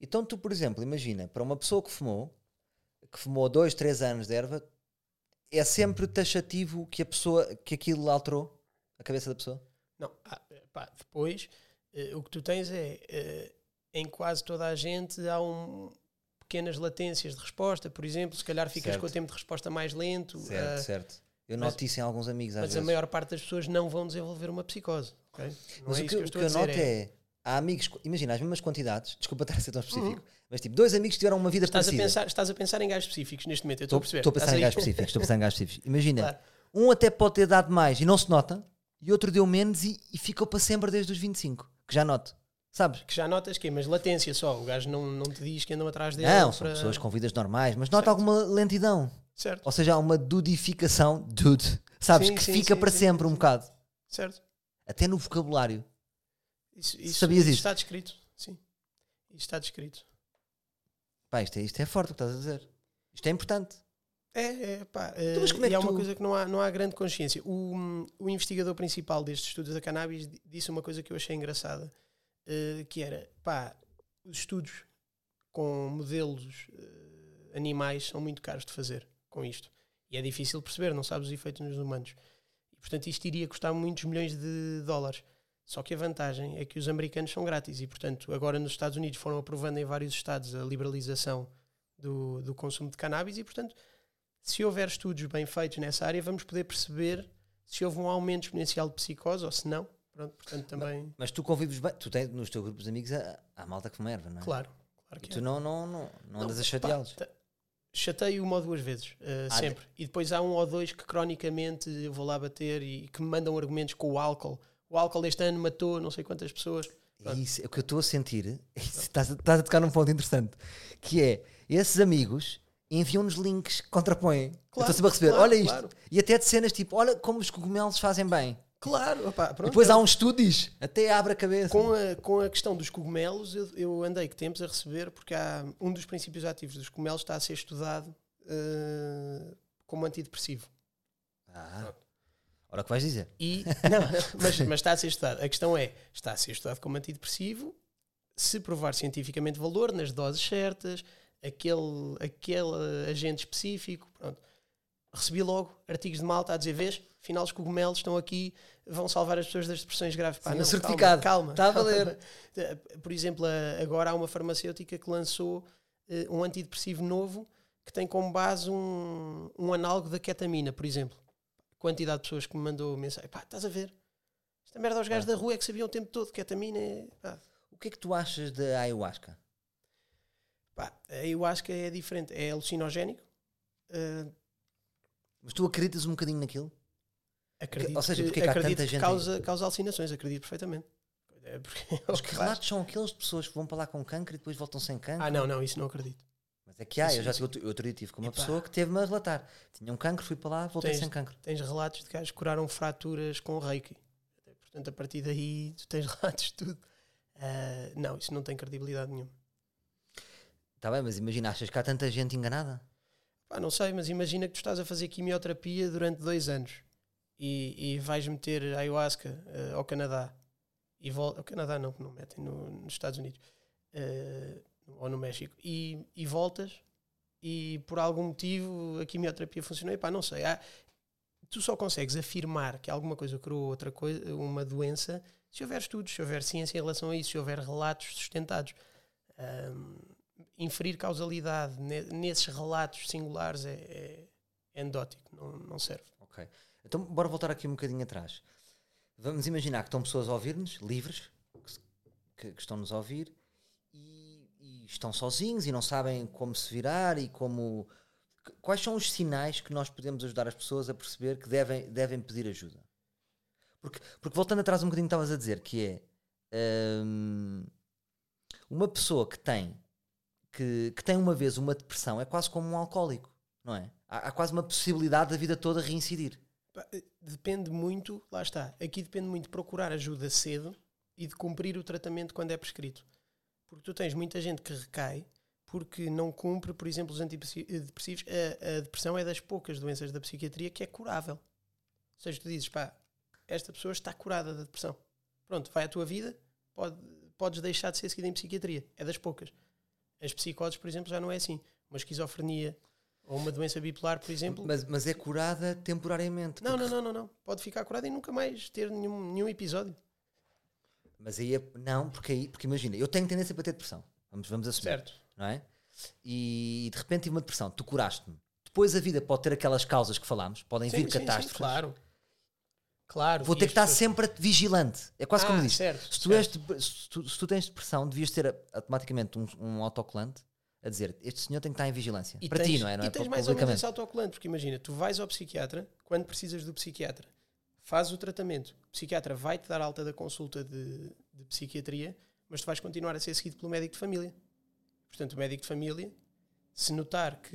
S1: Então tu, por exemplo, imagina, para uma pessoa que fumou, que fumou dois, três anos de erva, é sempre taxativo que a pessoa, que aquilo alterou a cabeça da pessoa?
S2: Não, ah, pá, depois eh, o que tu tens é eh, em quase toda a gente há um, pequenas latências de resposta, por exemplo, se calhar ficas
S1: Certo.
S2: com o tempo de resposta mais lento,
S1: Certo,
S2: ah,
S1: certo. Eu
S2: mas-
S1: noto isso em alguns amigos às
S2: mas a
S1: vezes.
S2: maior parte das pessoas não vão desenvolver uma psicose. ok? Não
S1: Mas
S2: é
S1: o
S2: isso
S1: que,
S2: eu
S1: o que eu
S2: a
S1: noto
S2: é,
S1: é, há amigos, imagina, as mesmas quantidades, desculpa estar a ser tão específico, mas tipo, dois amigos tiveram uma vida
S2: estás, a
S1: parecida.
S2: pensar, estás a pensar em gajos específicos neste momento, eu estou a perceber.
S1: Estou a pensar em gajos específicos, estou a pensar em gajos específicos. Imagina,
S2: Claro.
S1: um até pode ter dado mais e não se nota, e outro deu menos e, e ficou para sempre desde os 25, que já noto. Sabes?
S2: Que já notas que é, mas latência só, o gajo não, não te diz que andam atrás dele.
S1: Não, são
S2: para-
S1: pessoas com vidas normais, mas nota
S2: Certo.
S1: alguma lentidão.
S2: Certo,
S1: Ou seja, há uma dudificação, dude, sabes?
S2: Sim,
S1: que
S2: sim,
S1: fica
S2: sim,
S1: para sempre um bocado.
S2: certo.
S1: Até no vocabulário.
S2: Isso, isso,
S1: Sabias
S2: isso está descrito, sim. Está descrito.
S1: Pá, isto é, isto é forte o que estás a dizer. Isto é importante.
S2: É, é, pá.
S1: Então, mas
S2: eh,
S1: como é
S2: e
S1: que
S2: há uma
S1: tu-
S2: coisa que não há, não há grande consciência. O, o investigador principal destes estudos da cannabis di- disse uma coisa que eu achei engraçada, eh, que era, pá, os estudos com modelos eh, animais são muito caros de fazer com isto. E é difícil perceber, não sabes os efeitos nos humanos. E, portanto, isto iria custar muitos milhões de dólares. Só que a vantagem é que os americanos são grátis e, portanto, agora nos Estados Unidos foram aprovando em vários estados a liberalização do, do consumo de cannabis e, portanto, se houver estudos bem feitos nessa área, vamos poder perceber se houve um aumento exponencial de psicose ou se não. Pronto, portanto, também,
S1: Mas tu convives bem, tu tens nos teus grupos de amigos a, a malta que fuma erva, não é?
S2: claro, claro
S1: E
S2: que
S1: tu
S2: é.
S1: não, não, não, não andas a
S2: pá,
S1: chateá-los.
S2: Chateio uma ou duas vezes, eh,
S1: Ah,
S2: sempre. E depois há um ou dois que cronicamente eu vou lá bater e que me mandam argumentos com o álcool. O álcool este ano matou não sei quantas pessoas.
S1: Isso, é o que eu estou a sentir. Estás, a- estás a tocar num ponto interessante. Que é, esses amigos enviam-nos links que contrapõem.
S2: Claro,
S1: estou sempre a receber,
S2: claro,
S1: olha isto.
S2: claro.
S1: E até de cenas tipo, olha como os cogumelos fazem bem.
S2: Claro, opá,
S1: E
S2: pronto.
S1: depois há estudo que diz, até abre a cabeça.
S2: Com a, com a questão dos cogumelos, eu, eu andei que tempos a receber, porque há um dos princípios ativos dos cogumelos está a ser estudado eh, como antidepressivo.
S1: Ah, ora o que vais dizer.
S2: E, não, mas, mas está a ser estudado. A questão é, está a ser estudado como antidepressivo, se provar cientificamente valor, nas doses certas, aquele, aquele agente específico, pronto. Recebi logo artigos de malta a dizer, vês, afinal os cogumelos estão aqui, vão salvar as pessoas das depressões graves. Pá,
S1: Sim,
S2: não,
S1: certificado.
S2: Calma,
S1: Está a
S2: calma.
S1: valer.
S2: Por exemplo, agora há uma farmacêutica que lançou eh, um antidepressivo novo que tem como base um, um análogo da ketamina, por exemplo. Quantidade de pessoas que me mandou mensagem, pá, estás a ver? Esta merda aos gajos da rua é que sabiam o tempo todo, ketamina é... Pá,
S1: O que é que tu achas da ayahuasca?
S2: pá, acho que é diferente, é alucinogénico. eh,
S1: Mas tu acreditas um bocadinho naquilo?
S2: acredito
S1: ou seja,
S2: que,
S1: porque é que há tanta
S2: que
S1: gente
S2: causa, causa alucinações, acredito perfeitamente. É porque é
S1: Os
S2: que
S1: que relatos são aqueles de pessoas que vão para lá com cancro e depois voltam sem cancro?
S2: Ah, não, não, isso não acredito.
S1: Mas é que há, eu já tive, outro- outro dia tive com uma
S2: Epá.
S1: pessoa que teve-me a relatar. Tinha um cancro, fui para lá, voltei
S2: Tens-
S1: sem cancro.
S2: Tens relatos de gajos que curaram fraturas com reiki. Portanto, a partir daí tu tens relatos de tudo. Ah, não, isso não tem credibilidade nenhuma.
S1: Está bem, mas imagina, achas que há tanta gente enganada?
S2: Pá, não sei, mas imagina que tu estás a fazer quimioterapia durante dois anos e, e vais meter ayahuasca eh, ao Canadá e vol- ao Canadá não, que não metem no- nos Estados Unidos eh, ou no México e, e voltas e por algum motivo a quimioterapia funcionou. E pá, não sei. há- tu só consegues afirmar que alguma coisa curou outra coisa, uma doença, se houver estudos, se houver ciência em relação a isso, se houver relatos sustentados. Ahm, inferir causalidade ne- nesses relatos singulares é, é, é anedótico, não, não serve.
S1: Ok. Então, bora voltar aqui um bocadinho atrás. Vamos imaginar que estão pessoas a ouvir-nos, livres, que, que- estão-nos a ouvir, estão sozinhos e não sabem como se virar e como. qu- Quais são os sinais que nós podemos ajudar as pessoas a perceber que devem, devem pedir ajuda? Porque, porque voltando atrás um bocadinho, estavas a dizer que é hum, uma pessoa que tem que, que tem uma vez uma depressão é quase como um alcoólico, não é? Há, há quase uma possibilidade da vida toda reincidir.
S2: Eh, Depende muito, lá está. Aqui depende muito de procurar ajuda cedo e de cumprir o tratamento quando é prescrito. Porque tu tens muita gente que recai porque não cumpre, por exemplo, os antidepressivos. A, a depressão é das poucas doenças da psiquiatria que é curável. Ou seja, tu dizes, pá, esta pessoa está curada da depressão. Pronto, vai à tua vida, pode, podes deixar de ser seguida em psiquiatria. É das poucas. As psicoses, por exemplo, já não é assim. Uma esquizofrenia ou uma doença bipolar, por exemplo.
S1: Mas, mas é curada temporariamente.
S2: Não,
S1: porque-
S2: não, não, não, não. Pode ficar curada e nunca mais ter nenhum, nenhum episódio.
S1: Mas aí é, não, porque aí, porque imagina, eu tenho tendência para ter depressão. Vamos, vamos assumir.
S2: Certo.
S1: Não é? E de repente tive uma depressão, tu curaste-me. Depois a vida pode ter aquelas causas que falámos, podem
S2: Sim,
S1: vir
S2: sim, sim,
S1: catástrofes.
S2: claro. Claro.
S1: Vou ter que estar
S2: pessoas-
S1: sempre vigilante. É quase como
S2: Ah,
S1: diz.
S2: certo,
S1: Se tu, és de- se, tu, se tu tens depressão, devias ter automaticamente um, um autocolante a dizer este senhor tem que estar em vigilância.
S2: E
S1: para
S2: tens,
S1: ti, não é? Não
S2: e
S1: é?
S2: tens mais ou menos esse autocolante, porque imagina, tu vais ao psiquiatra quando precisas do psiquiatra, fazes o tratamento, o psiquiatra vai-te dar alta da consulta de, de psiquiatria, mas tu vais continuar a ser seguido pelo médico de família. Portanto, o médico de família, se notar que,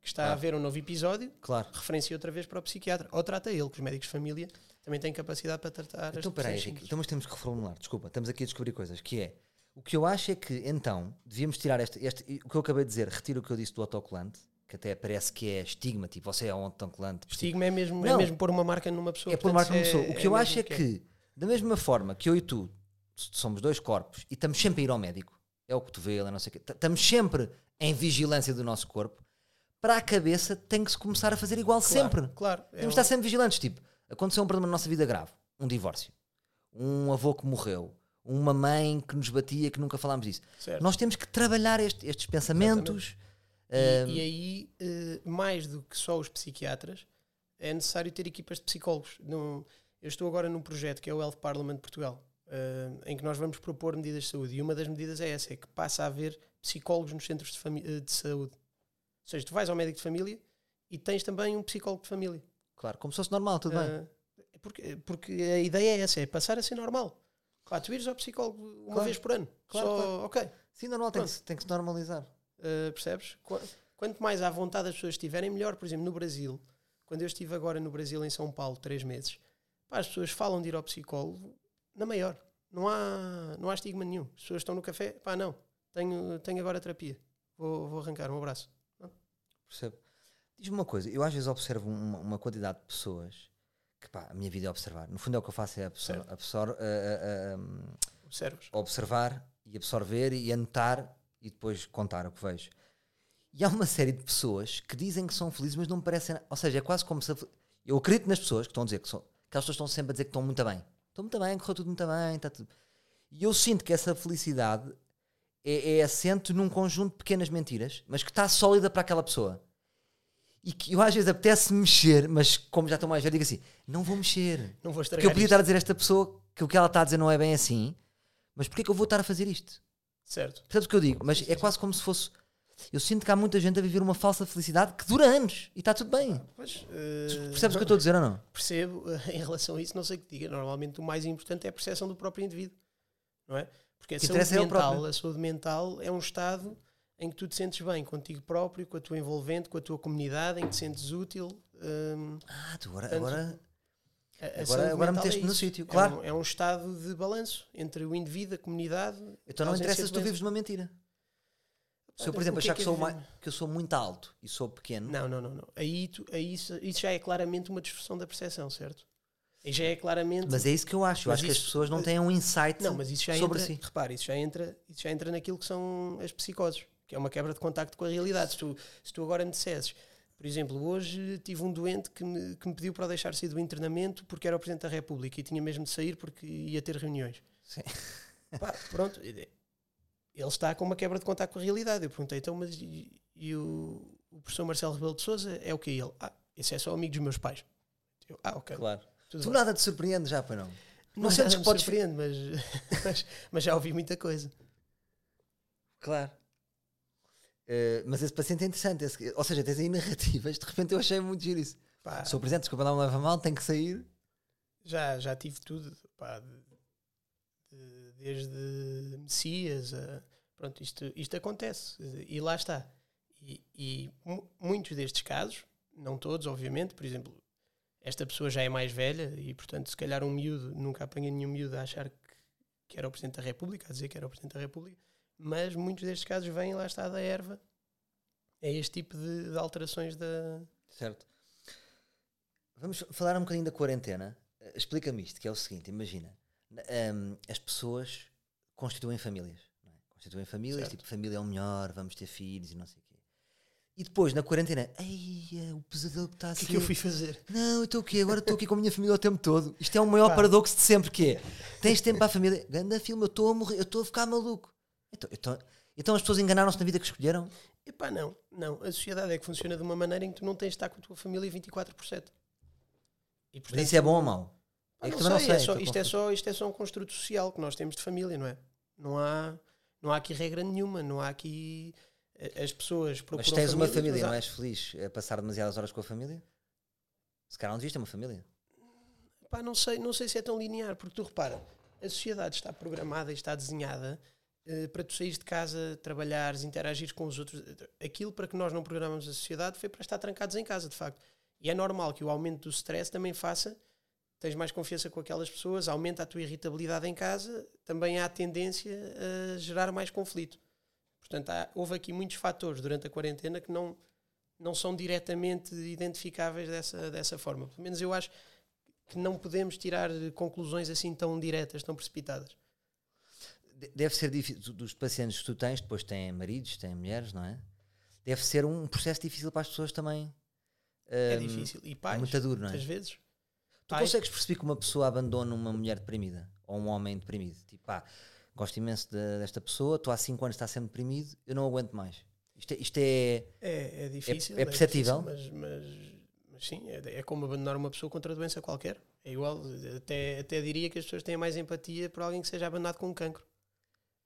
S2: que está a
S1: Claro.
S2: haver um novo episódio,
S1: Claro.
S2: referencia outra vez para o psiquiatra. Ou trata ele, que os médicos de família também têm capacidade para tratar as
S1: Então, peraí,
S2: depressões
S1: Henrique, então, mas temos que reformular. Desculpa, estamos aqui a descobrir coisas. Que é, o que eu acho é que, então, devíamos tirar este, este o que eu acabei de dizer, retiro o que eu disse do autocolante, que até parece que é estigma, tipo, você é um autocolante.
S2: Estigma é mesmo, é
S1: Não.
S2: mesmo pôr uma marca numa pessoa.
S1: É por
S2: portanto,
S1: marca uma
S2: é-
S1: pessoa. O que eu
S2: mesmo
S1: acho é que, da mesma forma que eu e tu somos dois corpos e estamos sempre a ir ao médico, é o cotovelo, é não sei o quê, estamos sempre em vigilância do nosso corpo, para a cabeça tem que se começar a fazer igual
S2: Claro,
S1: sempre.
S2: Claro. é
S1: Temos de
S2: um-
S1: estar sempre vigilantes. Tipo, aconteceu um problema na nossa vida grave, um divórcio, um avô que morreu, uma mãe que nos batia, que nunca falámos disso.
S2: certo.
S1: Nós temos que trabalhar este- estes pensamentos.
S2: E, e aí, eh, mais do que só os psiquiatras, é necessário ter equipas de psicólogos. Não- eu estou agora num projeto que é o Health Parliament de Portugal, eh, em que nós vamos propor medidas de saúde. E uma das medidas é essa: é que passa a haver psicólogos nos centros de, eh, de saúde. Ou seja, tu vais ao médico de família e tens também um psicólogo de família.
S1: Claro, como se fosse normal, tudo bem.
S2: Porque, porque a ideia é essa: é passar a ser normal. Pá, tu ires ao psicólogo uma
S1: Claro.
S2: vez por ano.
S1: Claro,
S2: Só,
S1: claro.
S2: ok.
S1: Sim, normal, tem que, tem que se normalizar.
S2: Uh, percebes? Qu- Quanto mais à vontade as pessoas estiverem, melhor. Por exemplo, no Brasil, quando eu estive agora no Brasil, em São Paulo, três meses, pá, as pessoas falam de ir ao psicólogo na maior. Não há, não há estigma nenhum. As pessoas estão no café, pá, não, tenho, tenho agora terapia. Vou, vou arrancar um abraço.
S1: Percebo. Diz-me uma coisa, eu às vezes observo uma, uma quantidade de pessoas que pá, a minha vida é observar. No fundo é o que eu faço, é absor, absor- a- a- um, observar e absorver e anotar e depois contar o que vejo. E há uma série de pessoas que dizem que são felizes, mas não me parecem. Ou seja, é quase como se. Eu acredito nas pessoas que estão a dizer que são. Aquelas pessoas estão sempre a dizer que estão muito bem. Estão muito bem, correu tudo muito bem, está tudo. E eu sinto que essa felicidade é, é assente num conjunto de pequenas mentiras, mas que está sólida para aquela pessoa. E que eu às vezes apetece mexer, mas como já estou mais velho, digo assim: não vou mexer.
S2: Não vou
S1: Porque
S2: estragar
S1: eu podia
S2: isto.
S1: estar a dizer a esta pessoa que o que ela está a dizer não é bem assim, mas porquê que eu vou estar a fazer isto?
S2: Certo.
S1: Percebes o que eu digo? Mas é quase como se fosse. Eu sinto que há muita gente a viver uma falsa felicidade que dura anos e está tudo bem.
S2: Pois, uh,
S1: Percebes o que eu estou a dizer ou não?
S2: percebo em relação a isso, não sei o que diga. Normalmente o mais importante é a percepção do próprio indivíduo, não é? Porque a
S1: que
S2: saúde,
S1: é
S2: mental, a saúde mental é um estado em que tu te sentes bem contigo próprio, com a tua envolvente, com a tua comunidade, em que te sentes útil. hum,
S1: Ah, tu agora.
S2: Portanto,
S1: agora
S2: a-
S1: Agora- agora
S2: mental
S1: meteste-me no
S2: isso.
S1: sítio,
S2: É
S1: claro.
S2: um- É um, estado de balanço entre o indivíduo, a comunidade.
S1: então
S2: a
S1: não interessa
S2: de
S1: se tu vives numa mentira. Se eu, por
S2: Olha,
S1: exemplo,
S2: que
S1: achar
S2: é
S1: que,
S2: que
S1: sou
S2: é
S1: mai-
S2: viver?
S1: que eu sou muito alto e sou pequeno,
S2: Não, não, não. não. Aí, tu, aí isso, isso já é claramente uma distorção da percepção, certo? Aí já é claramente.
S1: mas é isso que eu acho. Eu acho que as
S2: isso-
S1: pessoas não têm um insight
S2: Não, mas isso já
S1: sobre
S2: entra,
S1: si.
S2: repare, isso já entra, isso já entra naquilo que são as psicoses, que é uma quebra de contacto com a realidade. Se tu, se tu agora me dissesses, por exemplo, hoje tive um doente que me, que me pediu para deixar sair do internamento porque era o Presidente da República e tinha mesmo de sair porque ia ter reuniões.
S1: Sim.
S2: Pá, pronto, ele está com uma quebra de contacto com a realidade. Eu perguntei, então, mas e, e o, o professor Marcelo Rebelo de Souza é o que ele? Ah, esse é só amigo dos meus pais. Eu, ah, ok.
S1: Claro.
S2: tudo
S1: Tu
S2: bem.
S1: nada te surpreende já, para não.
S2: Não,
S1: sentes
S2: me
S1: que podes-
S2: surpreende, mas, mas, mas já ouvi muita coisa.
S1: Claro. Eh, mas esse paciente é interessante. esse- ou seja, tens aí narrativas. De repente eu achei muito giro isso.
S2: Pá,
S1: Sou presente, desculpa, não me leva mal, tem que sair.
S2: já, já tive tudo, pá, de- de- desde Messias a, pronto, isto, isto acontece e lá está. E, e mu- muitos destes casos, não todos, obviamente, por exemplo, esta pessoa já é mais velha e, portanto, se calhar um miúdo, nunca apanhei nenhum miúdo a achar que, que era o Presidente da República, a dizer que era o Presidente da República, mas muitos destes casos vêm lá está da erva. É este tipo de, de alterações da.
S1: Certo. Vamos falar um bocadinho da quarentena. Eh, Explica-me isto, que é o seguinte, imagina. na- ehm, as pessoas constituem famílias. é? Constituem famílias,
S2: Certo.
S1: tipo, família é o melhor, vamos ter filhos e não sei o quê. E depois, na quarentena, ei, o pesadelo que está a
S2: O que
S1: ser.
S2: é que eu fui fazer?
S1: Não, eu estou aqui, agora estou aqui com a minha família o tempo todo. Isto é o maior
S2: Pá.
S1: paradoxo de sempre, que é, tens tempo para a família, ganda filme, eu estou a morrer, eu estou a ficar maluco. Então, então, então as pessoas enganaram-se na vida que escolheram?
S2: Epá, não, não. A sociedade é que funciona de uma maneira em que tu não tens de estar com a tua família 24 por 7. E,
S1: Mas isso é bom ou mau? É
S2: não
S1: também
S2: sei,
S1: não
S2: é só-
S1: estou
S2: isto, é só, isto é só um construto social que nós temos de família, não é? Não há, não há aqui regra nenhuma, não há aqui. eh, As pessoas procuram.
S1: Mas tens uma família,
S2: mas há-
S1: não és feliz a passar demasiadas horas com a família? Se calhar não devias ter uma família.
S2: Pá, não sei, não sei se é tão linear, porque tu repara, a sociedade está programada e está desenhada para tu saíres de casa, trabalhares, interagires com os outros. Aquilo para que nós não programamos a sociedade foi para estar trancados em casa, de facto. E é normal que o aumento do stress também faça, tens mais confiança com aquelas pessoas, aumenta a tua irritabilidade em casa, também há tendência a gerar mais conflito. Portanto, há- houve aqui muitos fatores durante a quarentena que não, não são diretamente identificáveis dessa, dessa forma. Pelo menos eu acho que não podemos tirar conclusões assim tão diretas, tão precipitadas.
S1: De- Deve ser difícil, dos pacientes que tu tens, depois têm maridos, têm mulheres, não é? Deve ser um processo difícil para as pessoas também.
S2: É
S1: Hum,
S2: difícil. E
S1: É
S2: pais,
S1: muito duro, não é?
S2: muitas vezes.
S1: Tu
S2: Pais-
S1: consegues perceber que uma pessoa abandona uma mulher deprimida ou um homem deprimido? Tipo, pá, gosto imenso de- desta pessoa, estou há 5 anos, está sempre deprimido, eu não aguento mais. Isto é. Isto é
S2: É, é difícil.
S1: é perceptível?
S2: difícil, mas, mas, mas sim, é, é como abandonar uma pessoa contra doença qualquer. É igual. Até, até diria que as pessoas têm mais empatia por alguém que seja abandonado com um cancro.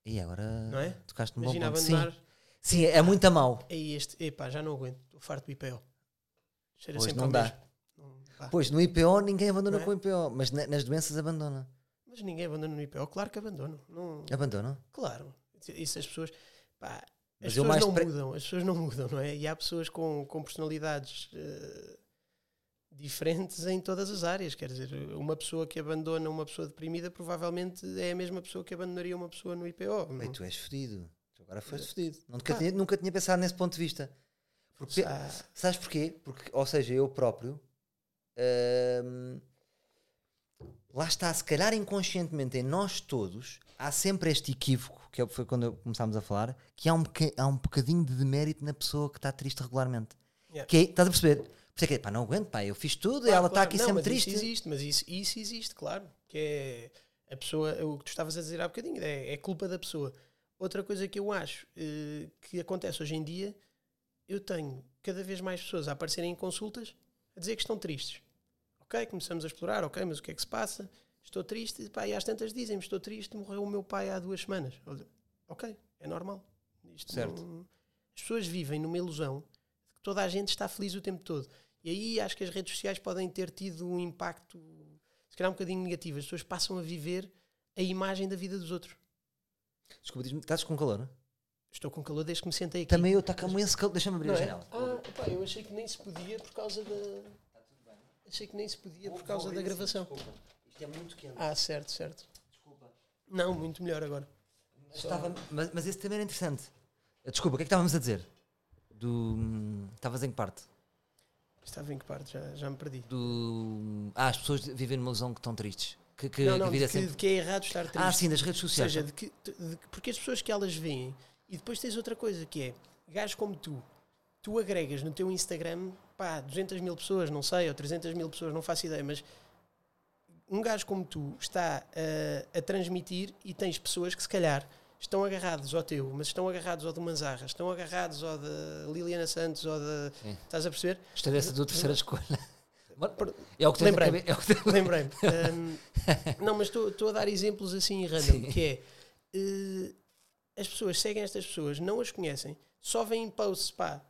S1: E agora
S2: Não é?
S1: tocaste num bom
S2: Imagina
S1: ponto. Sim,
S2: abandonar.
S1: sim, é muito a mal.
S2: Aí este, epá, já não aguento. Estou farto do IPO. Cheira
S1: Pois, não dá.
S2: Não.
S1: Pois, no IPO ninguém abandona
S2: é?
S1: com o IPO, mas na- nas doenças abandona.
S2: Mas ninguém abandona no IPO. Claro que abandonam. Não,
S1: Abandona?
S2: Claro. Isso as pessoas. Pá,
S1: Mas
S2: as
S1: eu
S2: pessoas não
S1: pre-
S2: mudam, as pessoas não mudam, não é? E há pessoas com, com personalidades eh, diferentes em todas as áreas. Quer dizer, uma pessoa que abandona uma pessoa deprimida provavelmente é a mesma pessoa que abandonaria uma pessoa no IPO. não?
S1: Ei, tu és fedido. Tu agora foste fedido. Nunca,
S2: Ah.
S1: tinha, nunca tinha pensado nesse ponto de vista. Porque,
S2: Ah,
S1: sabes porquê? Porque, ou seja, eu próprio. hum, lá está, se calhar inconscientemente em nós todos, há sempre este equívoco, que é- foi quando começámos a falar, que há um, há um bocadinho de demérito na pessoa que está triste regularmente.
S2: Yeah.
S1: Que é, estás a perceber? Por é que, pá, não aguento, pá, eu fiz tudo,
S2: claro,
S1: ela está
S2: claro.
S1: aqui
S2: Não,
S1: sempre
S2: mas
S1: triste.
S2: Isso existe, mas isso, isso existe, claro. Que é a pessoa, o que tu estavas a dizer há bocadinho, é, é culpa da pessoa. Outra coisa que eu acho eh, que acontece hoje em dia, eu tenho cada vez mais pessoas a aparecerem em consultas a dizer que estão tristes. Ok, começamos a explorar, ok, mas o que é que se passa? Estou triste, pá, e às tantas dizem-me, estou triste, morreu o meu pai há duas semanas. Olha, ok, é normal. Isto
S1: Certo.
S2: não- As pessoas vivem numa ilusão de que toda a gente está feliz o tempo todo. E aí acho que as redes sociais podem ter tido um impacto, se calhar um bocadinho negativo. As pessoas passam a viver a imagem da vida dos outros.
S1: Desculpa, diz-me, estás com calor? não?
S2: Estou com calor desde que me sentei aqui.
S1: Também eu estou com esse calor. Deixa-me abrir
S2: Não
S1: a
S2: é?
S1: janela.
S2: Ah, pá, eu achei que nem se podia por causa da. Achei que nem se podia por causa da gravação.
S1: Isto é muito quente.
S2: Ah, certo, certo.
S1: Desculpa.
S2: Não, muito melhor agora.
S1: Mas, estava- mas, mas esse também era interessante. Desculpa, o que é que estávamos a dizer? Do. hum, Estavas em que parte?
S2: Estava em que parte? Já, já me perdi.
S1: Do. Ah, as pessoas vivem numa ilusão que estão tristes. Que, que,
S2: não,
S1: que
S2: não,
S1: vida
S2: de que,
S1: sempre.
S2: de que é errado estar triste.
S1: Ah, sim, das redes
S2: Ou
S1: sociais.
S2: seja, de que, de que- porque as pessoas que elas veem, e depois tens outra coisa que é, gajos como tu, tu agregas no teu Instagram, pá, 200 mil pessoas, não sei, ou 300 mil pessoas, não faço ideia, mas um gajo como tu está a, a transmitir e tens pessoas que se calhar estão agarrados ao teu, mas estão agarrados ao do Manzarra, estão agarrados ao da Liliana Santos, ou.
S1: Sim.
S2: Estás a perceber?
S1: Isto é essa tua terceira escolha. É o que
S2: Lembrei-me.
S1: é tens-
S2: Lembrei-me. Hum, não, mas estou estou a dar exemplos assim random,
S1: Sim.
S2: que é eh, as pessoas seguem estas pessoas, não as conhecem, só veem posts, pá,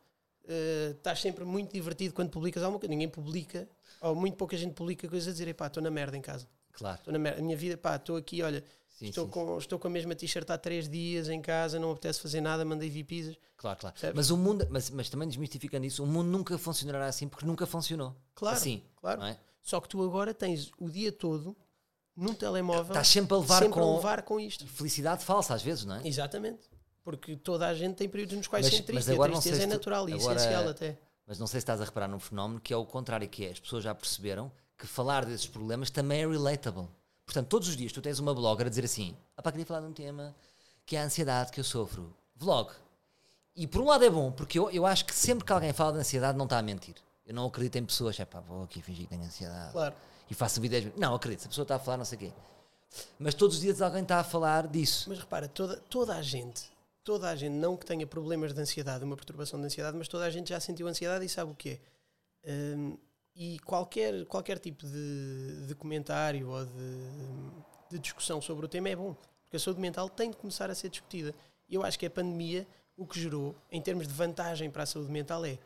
S2: eh, estás sempre muito divertido quando publicas alguma coisa, ninguém publica, ou muito pouca gente publica coisas a dizer, pá, estou na merda em casa,
S1: Claro.
S2: estou na merda, a minha vida, pá, estou aqui, olha,
S1: Sim,
S2: estou,
S1: sim,
S2: com, estou com a mesma t-shirt há três dias em casa, não apetece fazer nada, mandei vir pizzas.
S1: Claro, claro.
S2: Percebes?
S1: Mas o mundo, mas, mas também desmistificando isso, o mundo nunca funcionará assim porque nunca funcionou.
S2: Claro,
S1: Assim,
S2: claro.
S1: é?
S2: Só que tu agora tens o dia todo num telemóvel
S1: Estás sempre a levar
S2: sempre
S1: com
S2: a levar com isto.
S1: felicidade falsa às vezes, não é?
S2: Exatamente. Porque toda a gente tem períodos nos quais
S1: Mas-
S2: se triste.
S1: mas
S2: a
S1: agora não sei
S2: tristeza é
S1: tu-
S2: natural e
S1: agora-
S2: essencial até.
S1: Mas não sei se estás a reparar num fenómeno que é o contrário, que é as pessoas já perceberam que falar desses problemas também é relatable. Portanto, todos os dias tu tens uma blogger a dizer assim: ah, pá, queria falar de um tema que é a ansiedade que eu sofro. Vlog. E por um lado é bom, porque eu, eu acho que sempre que alguém fala de ansiedade não está a mentir. Eu não acredito em pessoas, é pá, vou aqui fingir que tenho ansiedade
S2: Claro.
S1: e faço vídeos. Não, acredito, se a pessoa está a falar, não sei o quê. Mas todos os dias alguém está a falar disso.
S2: Mas repara, toda, toda a gente, toda a gente, não que tenha problemas de ansiedade, uma perturbação de ansiedade, mas toda a gente já sentiu ansiedade e sabe o que é. Hum, e qualquer, qualquer tipo de, de comentário ou de, de discussão sobre o tema é bom, porque a saúde mental tem de começar a ser discutida. Eu acho que a pandemia, o que gerou, em termos de vantagem para a saúde mental, é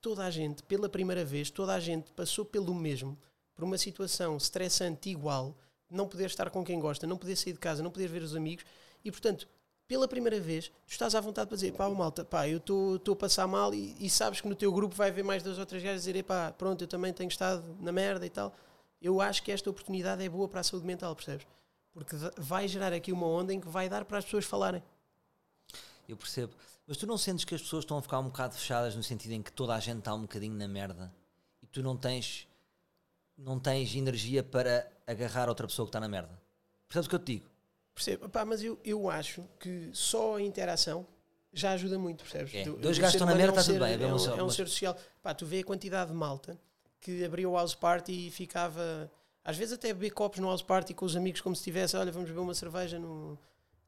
S2: toda a gente, pela primeira vez, toda a gente passou pelo mesmo, por uma situação estressante igual, não poder estar com quem gosta, não poder sair de casa, não poder ver os amigos, e portanto, pela primeira vez, tu estás à vontade para dizer, pá, malta, pá, eu estou a passar mal e, e sabes que no teu grupo vai haver mais duas ou três gajas dizer, pá, pronto, eu também tenho estado na merda e tal. Eu acho que esta oportunidade é boa para a saúde mental, percebes? Porque va- vai gerar aqui uma onda em que vai dar para as pessoas falarem.
S1: Eu percebo. Mas tu não sentes que as pessoas estão a ficar um bocado fechadas no sentido em que toda a gente está um bocadinho na merda e tu não tens não tens energia para agarrar outra pessoa que está na merda? Percebes o que eu te digo?
S2: Percebo? Mas eu, eu acho que só a interação já ajuda muito, percebes?
S1: É. Dois gajos
S2: ser
S1: estão na merda,
S2: é um
S1: está tudo
S2: ser-
S1: bem, é
S2: É um,
S1: só-
S2: é um
S1: uma-
S2: ser social. Pá, tu vê a quantidade de malta que abriu o house party e ficava, às vezes até beber copos no house party com os amigos como se estivesse, olha, vamos beber uma cerveja, no...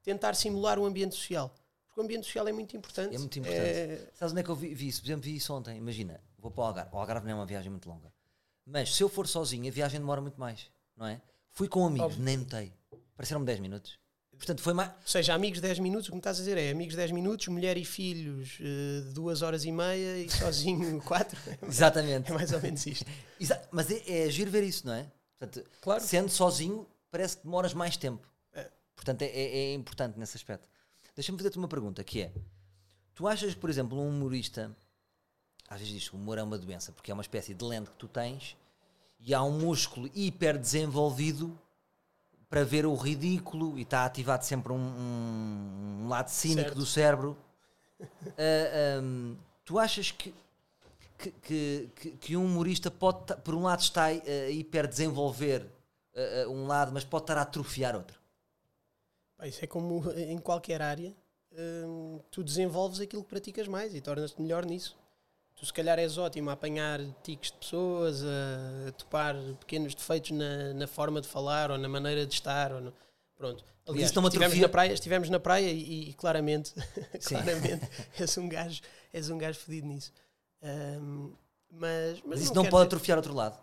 S2: tentar simular o ambiente social. Porque o ambiente social é muito importante.
S1: É muito importante.
S2: É-
S1: Sabes onde é que eu vi, vi isso? Por exemplo, vi isso ontem. Imagina, vou para o Algarve. O Algarve não é uma viagem muito longa. Mas se eu for sozinho, a viagem demora muito mais, não é? Fui com amigos,
S2: Óbvio.
S1: nem notei. Pareceram-me 10 minutos. Portanto, foi mais.
S2: Ou seja, amigos 10 minutos, o que me estás a dizer é amigos 10 minutos, mulher e filhos 2 horas e meia e sozinho 4.
S1: Exatamente.
S2: É mais ou menos isto.
S1: Mas é, é giro ver isso, não é? Portanto,
S2: Claro.
S1: sendo sozinho, parece que demoras mais tempo.
S2: É.
S1: Portanto, é, é- é importante nesse aspecto. Deixa-me fazer-te uma pergunta, que é... Tu achas por exemplo, um humorista... Às vezes diz o humor é uma doença, porque é uma espécie de lente que tu tens e há um músculo hiper desenvolvido para ver o ridículo e está ativado sempre um, um- um lado cínico
S2: Certo.
S1: do cérebro. Ah, ahm, tu achas que, que, que, que- um humorista pode, por um lado, está a hiper desenvolver ah, um lado, mas pode estar a atrofiar outro?
S2: Isso é como em qualquer área, tu desenvolves aquilo que praticas mais e tornas-te melhor nisso. Tu se calhar és ótimo a apanhar tiques de pessoas, a, a topar pequenos defeitos na, na forma de falar ou na maneira de estar. Ou no- pronto. Aliás, estivemos
S1: atrofia-
S2: na praia, estivemos na praia e, e claramente, claramente és um gajo, és um gajo fedido nisso. Hum, mas, mas,
S1: Mas isso
S2: não,
S1: não pode
S2: dizer-
S1: atrofiar outro lado.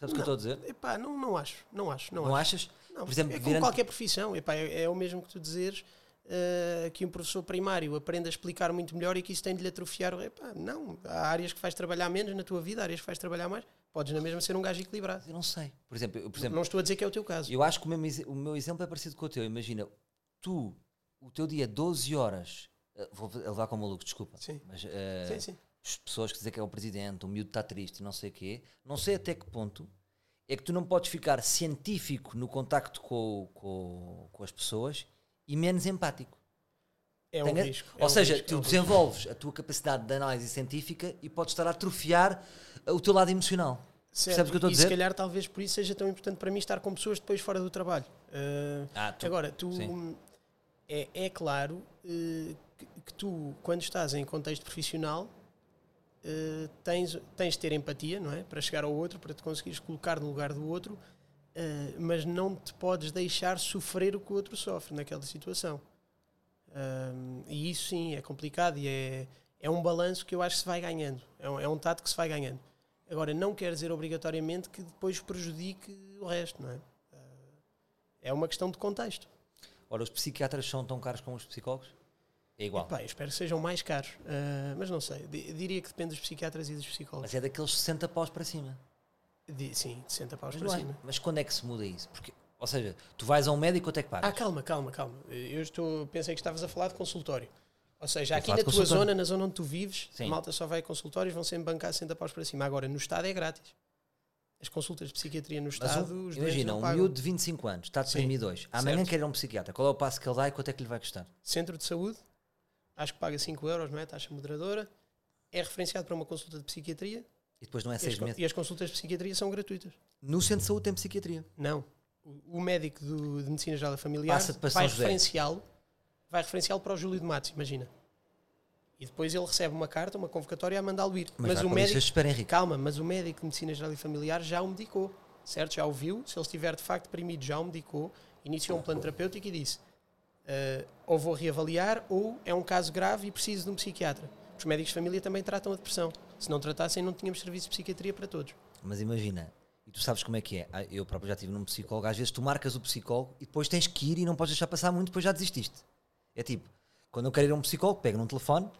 S1: Percebes o que eu estou a dizer?
S2: Epá, não, não acho, não acho, não,
S1: Não,
S2: acho.
S1: achas?
S2: Não,
S1: Por exemplo,
S2: é como qualquer profissão. Epá, é, é o mesmo que tu dizeres eh, que um professor primário aprenda a explicar muito melhor e que isso tem de lhe atrofiar. Epá, não, há áreas que vais trabalhar menos na tua vida, áreas que vais trabalhar mais. Podes na mesma ser um gajo equilibrado.
S1: Eu não sei. Por exemplo, eu, por exemplo
S2: não estou a dizer que é o teu caso.
S1: Eu acho que o, exe- o meu exemplo é parecido com o teu. Imagina, tu, o teu dia 12 horas, eh, vou levar com o maluco, desculpa,
S2: Sim.
S1: mas eh,
S2: Sim, sim.
S1: as pessoas que dizem que é o presidente, o miúdo está triste não sei o quê, não sei até que ponto é que tu não podes ficar científico no contacto com, com, com as pessoas e menos empático.
S2: É um risco. é
S1: Ou
S2: um
S1: seja,
S2: risco, é
S1: tu
S2: um risco.
S1: desenvolves a tua capacidade de análise científica e podes estar a atrofiar o teu lado emocional.
S2: Certo,
S1: Percebes o que eu estou a
S2: e
S1: dizer?
S2: se calhar talvez por isso seja tão importante para mim estar com pessoas depois fora do trabalho. Eh,
S1: Ah, tu-
S2: Agora, tu
S1: sim.
S2: é, é claro eh, que, que tu, quando estás em contexto profissional, eh, tens, tens de ter empatia, não é? Para chegar ao outro, para te conseguires colocar no lugar do outro, eh, mas não te podes deixar sofrer o que o outro sofre naquela situação. Ahm, e isso sim é complicado e é, é um balanço que eu acho que se vai ganhando. É um, é um tato que se vai ganhando. Agora, não quer dizer obrigatoriamente que depois prejudique o resto, não é? Ah, é uma questão de contexto.
S1: Ora, os psiquiatras são tão caros como os psicólogos? É igual.
S2: Epá, eu espero que sejam mais caros, Ah, mas não sei. Di- diria que depende dos psiquiatras e dos psicólogos.
S1: Mas é daqueles 60 paus para cima.
S2: Di- sim, de 60 paus para cima.
S1: Mas quando é que se muda isso? Porque, Ou seja, tu vais a um médico, quanto é que pagas?
S2: Ah, calma, calma, calma. Eu estou, pensei que estavas a falar de consultório. Ou seja, aqui na
S1: de
S2: tua zona, na zona onde tu vives,
S1: Sim.
S2: a malta só vai a consultórios, vão sempre bancar 60 paus para cima. Agora, no Estado é grátis. As consultas de psiquiatria no Estado,
S1: um-
S2: os
S1: imagina, um miúdo de 25 anos, está deprimido hoje. Amanhã quer ir a um psiquiatra. Qual é o passo que ele dá e quanto é que lhe vai custar?
S2: Centro de saúde, acho que paga 5 euros, não é? Taxa moderadora. É referenciado para uma consulta de psiquiatria
S1: E depois não é
S2: e as,
S1: 6
S2: co-
S1: meses.
S2: e as consultas de psiquiatria são gratuitas.
S1: No centro de saúde tem psiquiatria.
S2: Não. O, o médico do- de medicina geral familiar
S1: Passa-te para
S2: vai referenciá-lo vai referenciá-lo para o Júlio de Matos, imagina. E depois ele recebe uma carta, uma convocatória a mandá-lo ir.
S1: Mas,
S2: Mas, o médico, calma, mas o médico de medicina geral e familiar já o medicou, certo? Já o viu, se ele estiver de facto deprimido, já o medicou, iniciou um plano terapêutico e disse: "Ah, ou vou reavaliar, ou é um caso grave e preciso de um psiquiatra. Os médicos de família também tratam a depressão. Se não tratassem, não tínhamos serviço de psiquiatria para todos.
S1: Mas imagina, e tu sabes como é que é. Ah, Eu próprio já estive num psicólogo. Às vezes tu marcas o psicólogo e depois tens que ir e não podes deixar passar muito, depois já desististe. É tipo, quando eu quero ir a um psicólogo, pego num telefone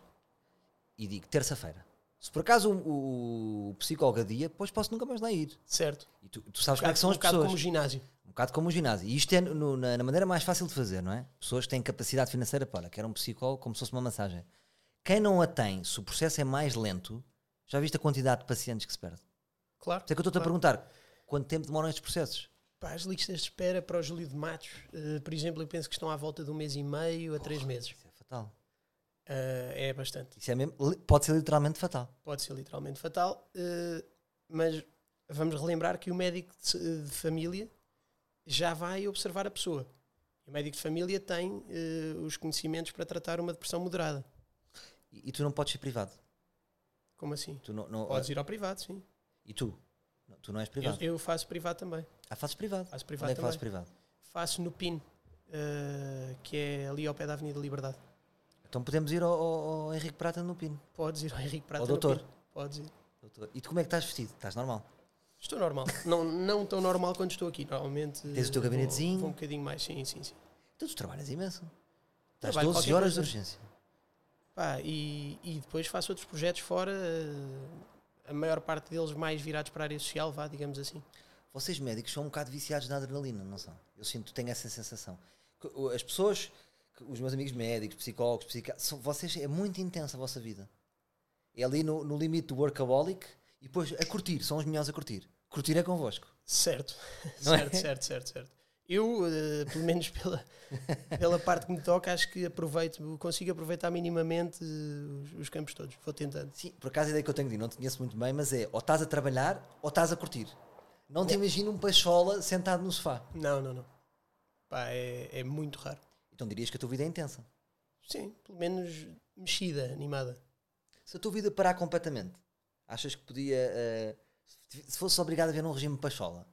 S1: e digo terça-feira. Se por acaso o, o- o psicólogo adia, depois posso nunca mais lá ir.
S2: Certo?
S1: E tu, tu sabes como é que são
S2: um
S1: as
S2: bocado
S1: pessoas.
S2: como o ginásio.
S1: Um bocado como o ginásio. E isto é no- na, na maneira mais fácil de fazer, não é? Pessoas que têm capacidade financeira para, quer um psicólogo como se fosse uma massagem. Quem não a tem, se o processo é mais lento, já viste a quantidade de pacientes que se perde?
S2: Claro.
S1: Isso é que eu estou-te a
S2: claro.
S1: perguntar quanto tempo demoram estes processos?
S2: Pá, as listas de espera para o Júlio de Matos, eh, por exemplo, eu penso que estão à volta de um mês e meio a três meses.
S1: Isso é fatal.
S2: Eh, é bastante.
S1: Isso é mesmo, pode ser literalmente fatal.
S2: Pode ser literalmente fatal, eh, mas vamos relembrar que o médico de, de família já vai observar a pessoa. O médico de família tem os conhecimentos para tratar uma depressão moderada.
S1: E, e tu não podes ser privado.
S2: Como assim?
S1: Tu não, não-
S2: Podes ir ao privado, sim.
S1: E tu? Não, Tu não és
S2: Eu,
S1: privado.
S2: eu faço privado também.
S1: Ah, fazes privado.
S2: Faço
S1: Onde
S2: privado
S1: é que fazes privado?
S2: Faço no PIN, eh, que é ali ao pé da Avenida Liberdade.
S1: Então podemos ir ao, ao- ao Henrique Prata no Pino.
S2: Podes ir ao Henrique Prata
S1: Ao
S2: no
S1: doutor.
S2: PIN. Podes ir.
S1: doutor. E tu como é que estás vestido? Estás normal?
S2: Estou normal. não, não tão normal quando estou aqui. Normalmente.
S1: Tens o teu
S2: eh, vou-
S1: gabinetezinho?
S2: Vou um bocadinho mais, sim, sim, sim.
S1: Então tu trabalhas imenso. Estás
S2: Trabalho
S1: 12
S2: qualquer
S1: horas de urgência.
S2: Pá, e, e depois faço outros projetos fora, eh, a maior parte deles mais virados para a área social, vá, digamos assim.
S1: Vocês médicos são um bocado viciados na adrenalina, não são? Eu sinto, tenho essa sensação. As pessoas, os meus amigos médicos, psicólogos, psiquiatras, são- vocês é muito intensa a vossa vida. É ali no, no limite do workaholic e depois a curtir, são os melhores a curtir. Curtir é convosco.
S2: Certo,
S1: Não é?
S2: certo, certo, certo, certo. Eu, eh, pelo menos pela, pela parte que me toca, acho que aproveito, consigo aproveitar minimamente eh, os, os campos todos. Vou tentando.
S1: Sim, por acaso a ideia que eu tenho de não te conheço muito bem, mas é ou estás a trabalhar ou estás a curtir. Não te imagino um pachola sentado no sofá.
S2: Não, não, não. Pá, é, é muito raro.
S1: Então dirias que a tua vida é intensa.
S2: Sim, pelo menos mexida, animada.
S1: Se a tua vida parar completamente, achas que podia. eh, se- se fosse obrigado a ver num regime de pachola,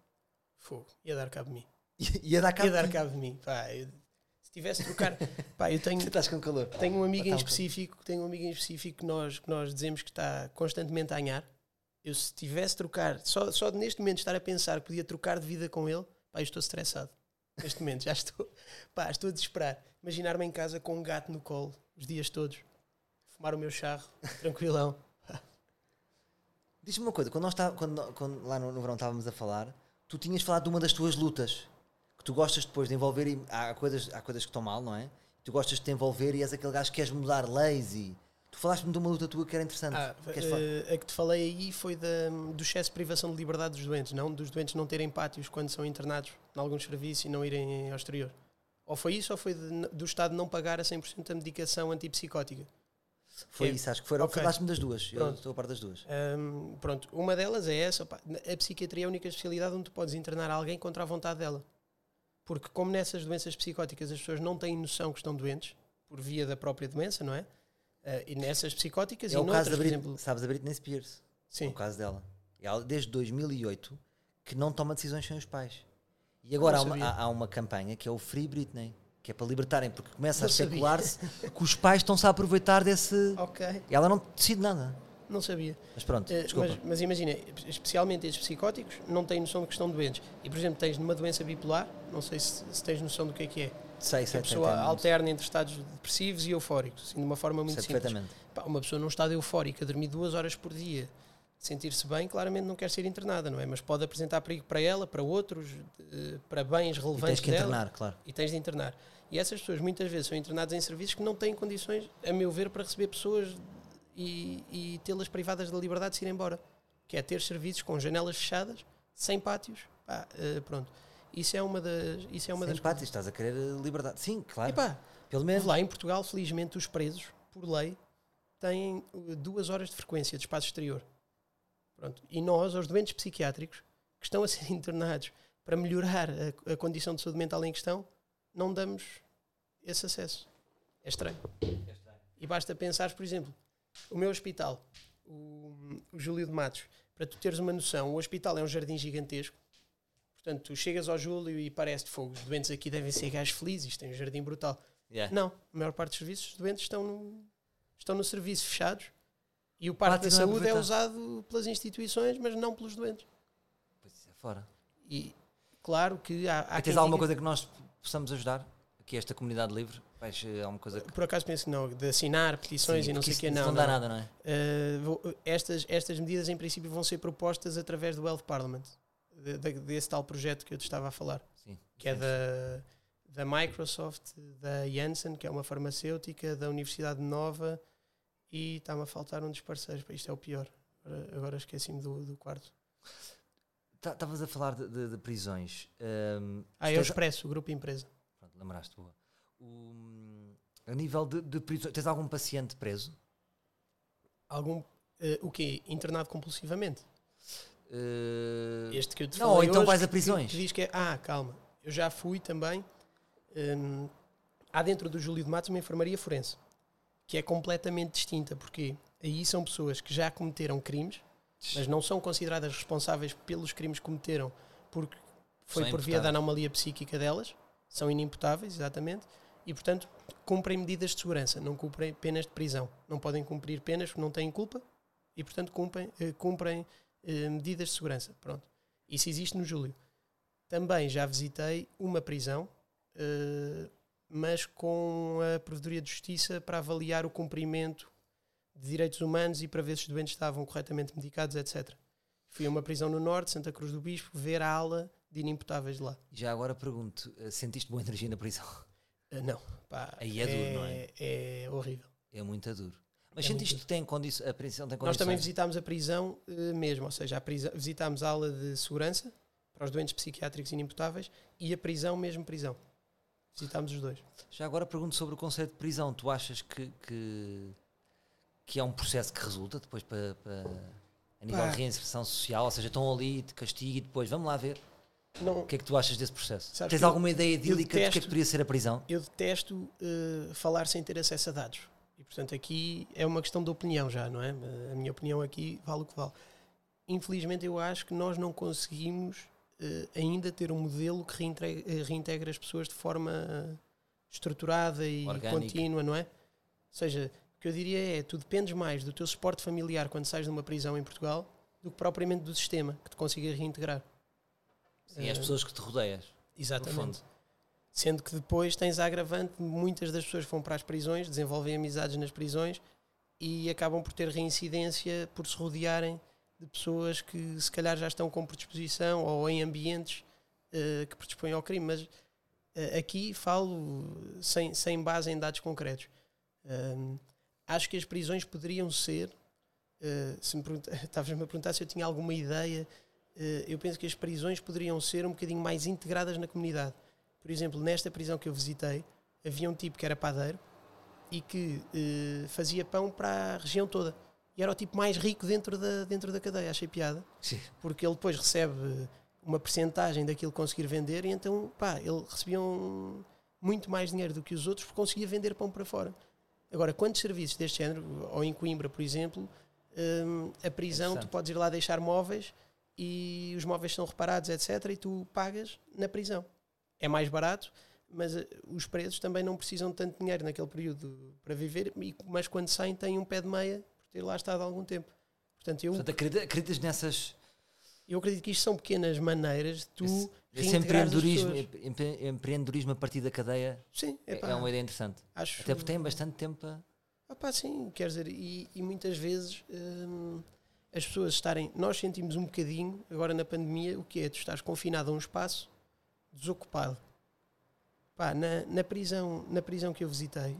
S2: Fogo. Ia dar cabo de mim.
S1: Ia dar cabo
S2: Ia dar cabo de mim. Pá, eu- se tivesse trocar. Pá, eu tenho,
S1: Estás com calor.
S2: Tenho um amigo em
S1: Então,
S2: específico, tenho um amigo em específico que nós, que nós dizemos que está constantemente a anhar. Eu se tivesse trocar, só, só neste momento estar a pensar que podia trocar de vida com ele, pá, eu estou estressado. Neste momento, já estou, pá, estou a desesperar. Imaginar-me em casa com um gato no colo, os dias todos, fumar o meu charro, tranquilão.
S1: Diz-me uma coisa, quando, nós tá, quando, quando lá no, no verão estávamos a falar, tu tinhas falado de uma das tuas lutas tu gostas depois de envolver e há coisas, há coisas que estão mal, não é? Tu gostas de te envolver e és aquele gajo que queres mudar leis e tu falaste-me de uma luta tua que era interessante.
S2: Ah,
S1: falar?
S2: eh, a que te falei aí foi da, do excesso de privação de liberdade dos doentes, não dos doentes não terem pátios quando são internados em alguns serviços e não irem ao exterior. Ou foi isso, ou foi de- do Estado não pagar a 100% a medicação antipsicótica.
S1: Foi
S2: é-
S1: isso, acho que foi.
S2: ok.
S1: Falaste-me das duas. Eu
S2: Pronto.
S1: estou a par das duas.
S2: Hum, pronto, uma delas é essa. pá, a psiquiatria é a única especialidade onde tu podes internar alguém contra a vontade dela. Porque, como nessas doenças psicóticas as pessoas não têm noção que estão doentes, por via da própria doença, não é? Ah, e nessas psicóticas
S1: É
S2: e
S1: o caso
S2: noutras,
S1: da
S2: por
S1: Britney,
S2: exemplo.
S1: sabes, a Britney Spears. É
S2: Sim,
S1: o caso dela. Ela, desde 2008 que não toma decisões sem os pais. E agora há uma, há- há uma campanha que é o Free Britney, que é para libertarem, porque começa a
S2: Não sabia.
S1: especular-se que os pais estão-se a aproveitar desse. E ela não decide nada.
S2: Não sabia.
S1: Mas pronto,
S2: Eh,
S1: desculpa.
S2: Mas, mas imagina, especialmente estes psicóticos não têm noção de que estão doentes. E, por exemplo, tens numa doença bipolar, não sei se, se tens noção do que é que é.
S1: sei, sei,
S2: a pessoa alterna entre estados depressivos e eufóricos, assim, de uma forma muito
S1: sei
S2: simples. Pá, uma pessoa num estado eufórico, a dormir duas horas por dia, sentir-se bem, claramente não quer ser internada, não é? Mas pode apresentar perigo para ela, para outros, eh, para bens
S1: E
S2: relevantes
S1: tens que
S2: dela
S1: internar, claro.
S2: e tens de internar. E essas pessoas muitas vezes são internadas em serviços que não têm condições, a meu ver, para receber pessoas e, e tê-las privadas da liberdade de se ir embora. Que é ter serviços com janelas fechadas, sem pátios. Pá, eh, pronto. Isso é uma das. Isso é uma
S1: Sem
S2: das
S1: pátio, estás a querer eh, liberdade. Sim, claro.
S2: Epá,
S1: Pelo menos.
S2: lá em Portugal, felizmente, os presos, por lei, têm uh, duas horas de frequência de espaço exterior. Pronto. E nós, aos doentes psiquiátricos, que estão a ser internados para melhorar a, a condição de saúde mental em questão, não damos esse acesso. É estranho. E basta pensar, por exemplo, o meu hospital, o, o Júlio de Matos, para tu teres uma noção, o hospital é um jardim gigantesco. Portanto, tu chegas ao Júlio e parece fogo. Os doentes aqui devem ser gajos felizes, isto tem um jardim brutal.
S1: Yeah.
S2: Não, a maior parte dos serviços, os doentes estão no, estão no serviço fechados e o parque da
S1: é
S2: saúde é usado pelas instituições, mas não pelos doentes.
S1: Pois isso é fora.
S2: E claro que há, há
S1: E tens alguma
S2: diga-
S1: coisa que nós possamos ajudar? Aqui esta comunidade livre? Vais eh, alguma coisa que.
S2: Por acaso penso que não, de assinar petições
S1: Sim,
S2: e não sei o que, não.
S1: Não dá nada, não é?
S2: Uh, vou- estas, estas medidas, em princípio, vão ser propostas através do Health Parliament, de- de- desse tal projeto que eu te estava a falar,
S1: Sim.
S2: que é da, da Microsoft, da Janssen, que é uma farmacêutica, da Universidade Nova, e está-me a faltar um dos parceiros, isto é o pior. Agora, agora esqueci-me do, do quarto.
S1: Tá- Estavas a falar de, de- de prisões. Ahm,
S2: Ah, é o
S1: tens-
S2: Expresso, o grupo empresa.
S1: Pronto, lembraste, boa. O- a nível de, de prisões, tens algum paciente preso?
S2: Algum, eh, o quê? Internado compulsivamente?
S1: Eh,
S2: Este que eu te
S1: não, ou então
S2: hoje,
S1: vais a
S2: que-
S1: prisões.
S2: Que diz que é, ah, calma, eu já fui também. hum, há dentro do Júlio de Matos uma enfermaria forense, que é completamente distinta, porque aí são pessoas que já cometeram crimes, mas não são consideradas responsáveis pelos crimes que cometeram, porque foi
S1: São
S2: por via da
S1: imputáveis.
S2: anomalia psíquica delas, são inimputáveis, exatamente, e portanto cumprem medidas de segurança, não cumprem penas de prisão, não podem cumprir penas porque não têm culpa e portanto cumprem, eh, cumprem eh, medidas de segurança. Pronto. Isso existe no Júlio. Também já visitei uma prisão, eh, mas com a Provedoria de Justiça para avaliar o cumprimento de direitos humanos e para ver se os doentes estavam corretamente medicados, etc. Fui a uma prisão no Norte, Santa Cruz do Bispo, ver a ala de inimputáveis lá.
S1: Já agora pergunto, sentiste boa energia na prisão?
S2: Eh, não, pá,
S1: Aí é duro, não é?
S2: É horrível.
S1: É muito duro. Mas
S2: É
S1: sentiste
S2: muito
S1: que tem condições, a prisão tem
S2: Nós
S1: condições?
S2: também visitámos a prisão eh, mesmo, ou seja, a prisão, visitámos a ala de segurança para os doentes psiquiátricos inimputáveis e a prisão, mesmo prisão. Visitámos os dois.
S1: Já agora pergunto sobre o conceito de prisão. Tu achas que, que, que é um processo que resulta depois para, para- a nível
S2: Pá.
S1: de reinserção social? Ou seja, estão ali, de castigo e depois vamos lá ver.
S2: Não,
S1: O que é que tu achas desse processo? Tens
S2: que eu-
S1: alguma ideia idílica do que é que
S2: detesto-
S1: poderia ser a prisão?
S2: eu detesto eh, falar sem ter acesso a dados. E, portanto, aqui é uma questão de opinião já, não é? A minha opinião aqui vale o que vale. Infelizmente, eu acho que nós não conseguimos eh, ainda ter um modelo que reintegra, eh, reintegra as pessoas de forma estruturada e
S1: Orgânica.
S2: contínua, não é? Ou seja, o que eu diria é, tu dependes mais do teu suporte familiar quando sais de uma prisão em Portugal do que propriamente do sistema que te consiga reintegrar.
S1: Sim, as
S2: Eh,
S1: pessoas que te rodeias.
S2: Exatamente. Sendo que depois tens a agravante, muitas das pessoas que vão para as prisões, desenvolvem amizades nas prisões e acabam por ter reincidência por se rodearem de pessoas que se calhar já estão com predisposição ou em ambientes eh, que predispõem ao crime. Mas eh, aqui falo sem, sem base em dados concretos. Acho que as prisões poderiam ser, eh, se me estavas-me a perguntar se eu tinha alguma ideia, eu penso que as prisões poderiam ser um bocadinho mais integradas na comunidade. Por exemplo, nesta prisão que eu visitei, havia um tipo que era padeiro e que eh, fazia pão para a região toda. E era o tipo mais rico dentro da, dentro da cadeia, achei piada,
S1: Sim.
S2: porque ele depois recebe uma percentagem daquilo que conseguir vender e então, pá, ele recebia um- muito mais dinheiro do que os outros porque conseguia vender pão para fora. Agora, quantos serviços deste género, ou em Coimbra, por exemplo, hum, a prisão, tu
S1: Interessante.
S2: podes ir lá deixar móveis e os móveis são reparados, etc., e tu pagas na prisão. É mais barato, mas eh, os presos também não precisam de tanto dinheiro naquele período para viver, mas quando saem têm um pé de meia por ter lá estado há algum tempo. Portanto, eu,
S1: Portanto, acredita- acreditas nessas.
S2: eu acredito que isto são pequenas maneiras de tu
S1: Esse, esse empreendedorismo, empre- empreendedorismo a partir da cadeia
S2: Sim,
S1: é,
S2: epá,
S1: é uma ideia interessante.
S2: acho,
S1: Até porque tem bastante tempo a.
S2: Ah pá, sim, quer dizer, e, e muitas vezes hum, as pessoas estarem. Nós sentimos um bocadinho, agora na pandemia, o que é? Tu estás confinado a um espaço desocupado. Pá, na, na, prisão, na prisão que eu visitei,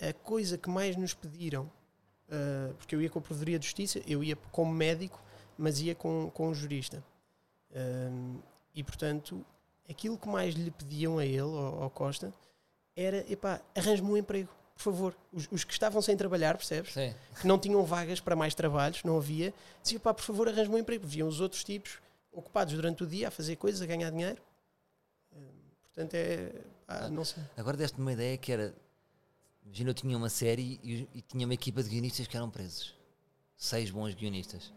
S2: a coisa que mais nos pediram, uh, porque eu ia com a Provedoria de Justiça, eu ia como médico, mas ia com, com um jurista. Uh, e portanto, aquilo que mais lhe pediam a ele, ao, ao Costa, era: epá, arranje-me um emprego por favor, os, os, que estavam sem trabalhar, percebes?
S1: Sim.
S2: Que não tinham vagas para mais trabalhos, não havia, diziam, pá, por favor, arranje-me um emprego. Viam os outros tipos ocupados durante o dia a fazer coisas, a ganhar dinheiro. Hum, portanto, é. Pá, não sei.
S1: Agora deste-me uma ideia que era. Imagina, eu tinha uma série e, e tinha uma equipa de guionistas que eram presos. Seis bons guionistas.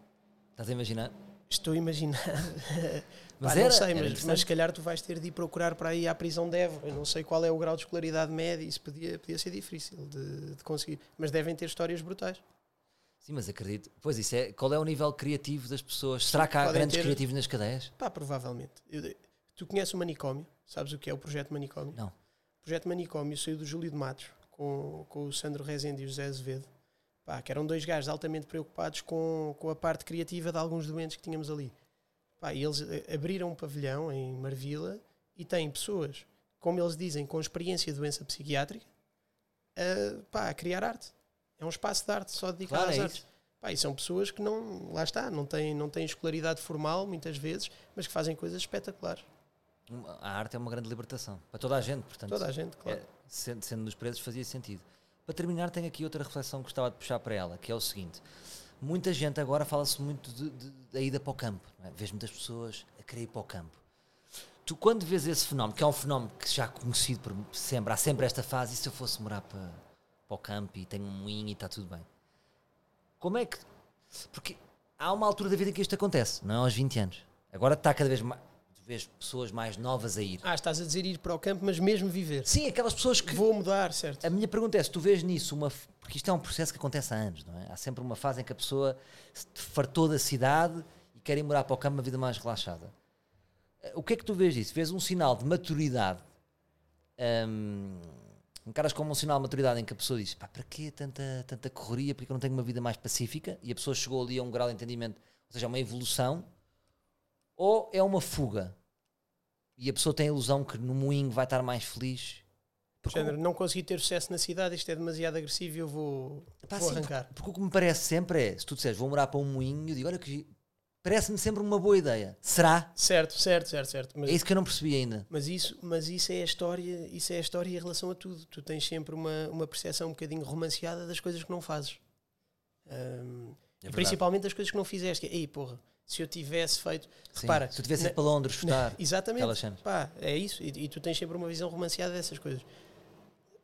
S1: Estás a imaginar?
S2: Estou a imaginar.
S1: Mas
S2: Pá,
S1: era,
S2: não sei, mas, mas se calhar tu vais ter de ir procurar para aí à prisão de Évora. Eu não sei qual é o grau de escolaridade média, isso podia, podia ser difícil de, de conseguir. Mas devem ter histórias brutais.
S1: Sim, mas acredito. Pois isso é. Qual é o nível criativo das pessoas? Será que há
S2: podem
S1: grandes
S2: ter-
S1: criativos nas cadeias?
S2: Pá, provavelmente. Eu- tu conheces o Manicômio? Sabes o que é o Projeto Manicômio?
S1: Não.
S2: O Projeto Manicômio saiu do Júlio de Matos com, com o Sandro Rezende e o José Azevedo. Pá, que eram dois gajos altamente preocupados com, com a parte criativa de alguns doentes que tínhamos ali. Pá, e eles eh, abriram um pavilhão em Marvila e têm pessoas, como eles dizem, com experiência de doença psiquiátrica, a, pá, a criar arte. É um espaço de arte só dedicado
S1: Claro,
S2: às
S1: é
S2: artes.
S1: isso.
S2: Pá, e são pessoas que não, lá está, não têm, não têm escolaridade formal muitas vezes, mas que fazem coisas espetaculares.
S1: A arte é uma grande libertação. Para toda a gente, portanto.
S2: Toda a gente, claro.
S1: É, sendo, sendo dos presos fazia sentido. Para terminar, tenho aqui outra reflexão que gostava de puxar para ela, que é o seguinte: muita gente agora fala-se muito da ida para o campo. É? Vês muitas pessoas a querer ir para o campo. Tu, quando vês esse fenómeno, que é um fenómeno que já conhecido por sempre, há sempre esta fase, e se eu fosse morar para, para o campo e tenho um moinho e está tudo bem? Como é que. Porque há uma altura da vida em que isto acontece, não é aos 20 anos. Agora está cada vez mais. Vês pessoas mais novas a ir.
S2: Ah, estás a dizer ir para o campo, mas mesmo viver.
S1: Sim, aquelas pessoas que
S2: Vou mudar, certo?
S1: a minha pergunta é: se tu vês nisso uma. Porque isto é um processo que acontece há anos, não é? Há sempre uma fase em que a pessoa se fartou da cidade e quer ir morar para o campo uma vida mais relaxada. Eh, O que é que tu vês disso? Vês um sinal de maturidade? hum, encaras como um sinal de maturidade em que a pessoa diz: pá, para quê tanta, tanta correria? Porque eu não tenho uma vida mais pacífica? E a pessoa chegou ali a um grau de entendimento, ou seja, uma evolução? Ou é uma fuga? E a pessoa tem a ilusão que no moinho vai estar mais feliz? Porque
S2: Género, não consegui ter sucesso na cidade, isto é demasiado agressivo e eu vou,
S1: Pá,
S2: vou
S1: sim,
S2: arrancar.
S1: Porque, porque o que me parece sempre é, se tu disseres vou morar para um moinho, eu digo, olha que parece-me sempre uma boa ideia. Será?
S2: Certo, certo, certo, certo. Mas,
S1: É isso que eu não percebi ainda.
S2: mas, isso, mas isso é a história, isso é a história em relação a tudo. Tu tens sempre uma, uma percepção um bocadinho romanceada das coisas que não fazes.
S1: É
S2: principalmente das coisas que não fizeste. Ei, porra, se eu tivesse feito.
S1: Sim,
S2: Repara,
S1: se tu tivesse
S2: na-
S1: ido para Londres estudar,
S2: Exatamente. Pá, é isso. E, e tu tens sempre uma visão romanceada dessas coisas.
S1: Tu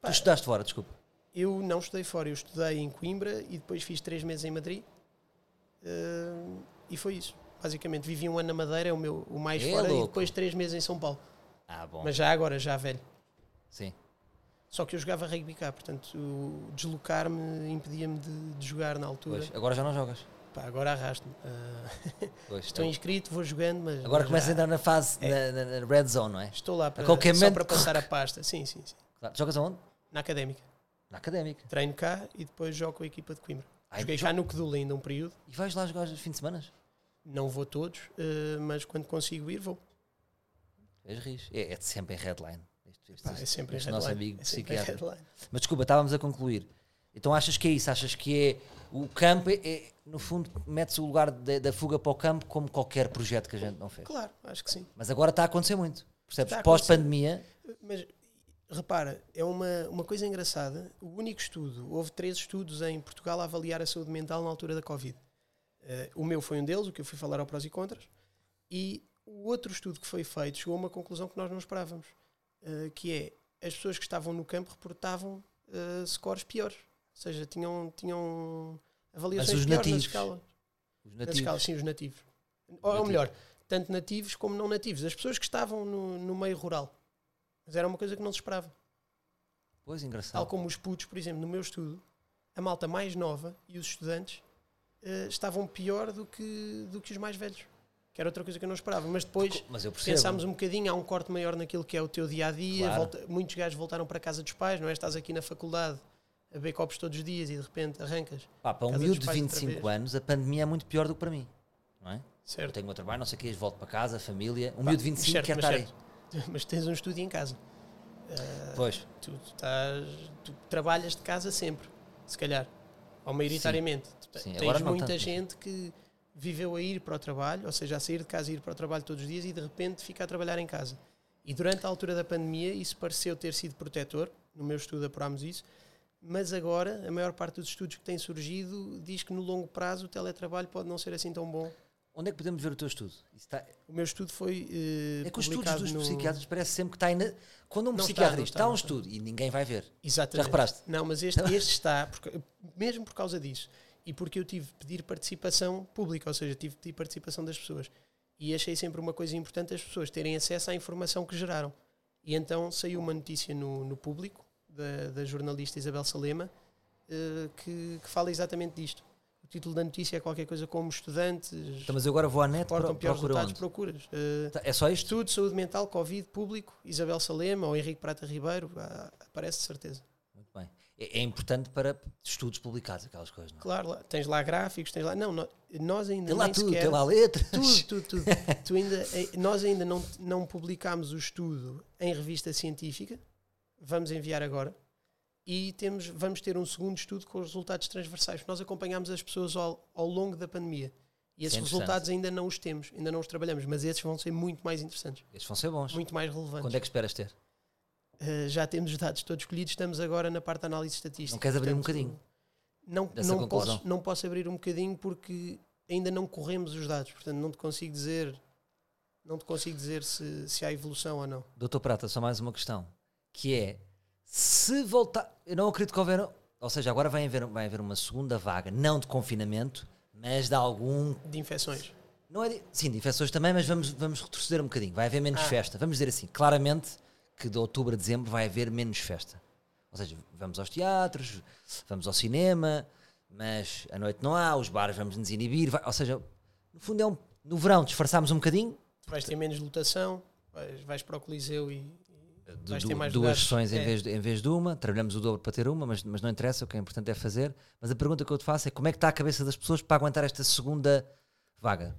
S2: Pá,
S1: estudaste fora, desculpa.
S2: Eu não estudei fora, eu estudei em Coimbra e depois fiz três meses em Madrid. Ahm, e foi isso. Basicamente, vivi um ano na Madeira, é o meu o mais
S1: É
S2: fora, e
S1: louco.
S2: depois três meses em São Paulo.
S1: Ah, bom.
S2: Mas já agora, já velho.
S1: Sim.
S2: Só que eu jogava rugby cá, portanto, deslocar-me impedia-me de, de jogar na altura.
S1: Pois, agora já não jogas.
S2: Pá, agora arrasto-me.
S1: Pois,
S2: estou
S1: então,
S2: inscrito, vou jogando, mas.
S1: agora começa a
S2: já
S1: entrar na fase, na, na- na red zone, não é?
S2: Estou lá para,
S1: qualquer
S2: só
S1: momento-
S2: para passar a pasta. Sim, sim, sim.
S1: Claro. Jogas aonde?
S2: Na académica.
S1: Na académica.
S2: Treino cá e depois jogo com a equipa de Coimbra.
S1: Ai,
S2: Joguei
S1: jo-
S2: cá no Cedul ainda um período.
S1: E vais lá jogar os fins de semana?
S2: Não vou todos, eh, mas quando consigo ir, vou.
S1: És. É, é sempre em headline. Este, este-
S2: Pá, é sempre em
S1: este nosso
S2: headline.
S1: amigo
S2: É
S1: psiquiatra. Mas desculpa, estávamos a concluir. Então achas que é isso? Achas que é o campo, é, é, no fundo, mete-se o lugar da, da fuga para o campo como qualquer projeto que a gente não fez.
S2: Claro, acho que sim.
S1: Mas agora está a acontecer muito. Percebes? Pós-pandemia,
S2: Mas repara, é uma, uma coisa engraçada. O único estudo, houve três estudos em Portugal a avaliar a saúde mental na altura da Covid. Eh, o meu foi um deles, o que eu fui falar ao prós e contras. E o outro estudo que foi feito chegou a uma conclusão que nós não esperávamos, eh, que é as pessoas que estavam no campo reportavam eh, scores piores. Ou seja, tinham, tinham avaliações piores
S1: nativos,
S2: na escala.
S1: os
S2: Na escala,
S1: nativos.
S2: sim, os nativos. Ou, ou
S1: Nativos.
S2: melhor, tanto nativos como não nativos. As pessoas que estavam no, no meio rural. Mas era uma coisa que não se esperava.
S1: Pois, engraçado.
S2: Tal como os putos, por exemplo, no meu estudo, a malta mais nova e os estudantes eh, estavam pior do que, do que os mais velhos. Que era outra coisa que eu não esperava. Mas depois
S1: Mas
S2: pensámos um bocadinho, há um corte maior naquilo que é o teu dia a dia.
S1: Claro.
S2: muitos gajos voltaram para a casa dos pais, não é? Estás aqui na faculdade, a copos todos os dias e de repente arrancas.
S1: Pá, para um miúdo de
S2: pais outra
S1: 25
S2: vez.
S1: anos, a pandemia é muito pior do que para mim. Não é? Eu
S2: Certo?
S1: tenho o meu trabalho, não sei o que, volto para casa, família. Um
S2: Pá,
S1: miúdo de 25
S2: certo,
S1: quer estar aí.
S2: Mas tens um estúdio em casa. Ah,
S1: Pois,
S2: tu, tu estás, tu trabalhas de casa sempre, se calhar. Ou maioritariamente. Te-
S1: Sim,
S2: tens muita
S1: tanto,
S2: gente que viveu a ir para o trabalho, ou seja, a sair de casa e ir para o trabalho todos os dias e de repente fica a trabalhar em casa. E durante a altura da pandemia isso pareceu ter sido protetor, no meu estudo apurámos isso, mas agora a maior parte dos estudos que têm surgido diz que no longo prazo o teletrabalho pode não ser assim tão bom.
S1: onde é que podemos ver o teu estudo? Está-
S2: O meu estudo foi eh,
S1: É que os estudos dos
S2: no...
S1: psiquiatras parece sempre que está ainda. Quando um
S2: Não está,
S1: psiquiatra
S2: não
S1: diz,
S2: está,
S1: está um
S2: não está.
S1: estudo e ninguém vai ver.
S2: Exatamente.
S1: Já reparaste?
S2: Não, mas este, este está, porque- mesmo por causa disso. E porque eu tive de pedir participação pública, ou seja, tive de pedir participação das pessoas. E achei sempre uma coisa importante as pessoas terem acesso à informação que geraram. E então saiu uma notícia no, no público, da, da jornalista Isabel Salema, eh, que, que fala exatamente disto. O título da notícia é qualquer coisa como estudantes
S1: Então, mas eu agora vou à net pro,
S2: piores
S1: procura
S2: resultados,
S1: onde?
S2: procuras. Eh,
S1: Tá, É só isto?
S2: Estudo de saúde mental, Covid, público, Isabel Salema ou Henrique Prata Ribeiro, ah, aparece de certeza.
S1: Muito bem. É, é importante para estudos publicados, aquelas coisas, não é?
S2: Claro, lá- tens lá gráficos, tens lá. Não, nó- nós ainda
S1: Tem lá tudo,
S2: sequer.
S1: tem lá letras.
S2: tudo, tudo, tudo. tu ainda, eh, nós ainda não, não publicámos o estudo em revista científica. Vamos enviar agora. E temos, vamos ter um segundo estudo com os resultados transversais. Nós acompanhámos as pessoas ao, ao longo da pandemia. E esses
S1: é
S2: resultados ainda não os temos, ainda não os trabalhamos, mas esses vão ser muito mais interessantes,
S1: Estes vão ser bons.
S2: muito mais relevantes.
S1: Quando é que esperas ter?
S2: Uh, já temos os dados todos escolhidos, estamos agora na parte de análise estatística.
S1: Não queres abrir um
S2: Portanto,
S1: bocadinho
S2: Não, não, posso, não posso abrir um bocadinho porque ainda não corremos os dados, portanto não te consigo dizer não te consigo dizer se, se há evolução ou não.
S1: Doutor Prata, só mais uma questão. Que é, se voltar... Eu não acredito que houver... Ou seja, agora vai haver, vai haver uma segunda vaga, não de confinamento, mas de algum...
S2: De infecções.
S1: Não é de, sim, de infecções também, mas vamos, vamos retroceder um bocadinho. Vai haver menos
S2: Ah.
S1: festa. Vamos dizer assim, claramente que de outubro a dezembro vai haver menos festa. Ou seja, vamos aos teatros, vamos ao cinema, mas à noite não há, os bares vamos nos inibir. vai- ou seja, no fundo é um... No verão disfarçámos um bocadinho,
S2: vais ter menos lotação, vais, vais para o Coliseu e
S1: Du- duas
S2: lugares.
S1: sessões em,
S2: É.
S1: vez de, em vez de uma, trabalhamos o dobro para ter uma, mas, mas não interessa, o que é importante é fazer. Mas a pergunta que eu te faço é como é que está a cabeça das pessoas para aguentar esta segunda vaga?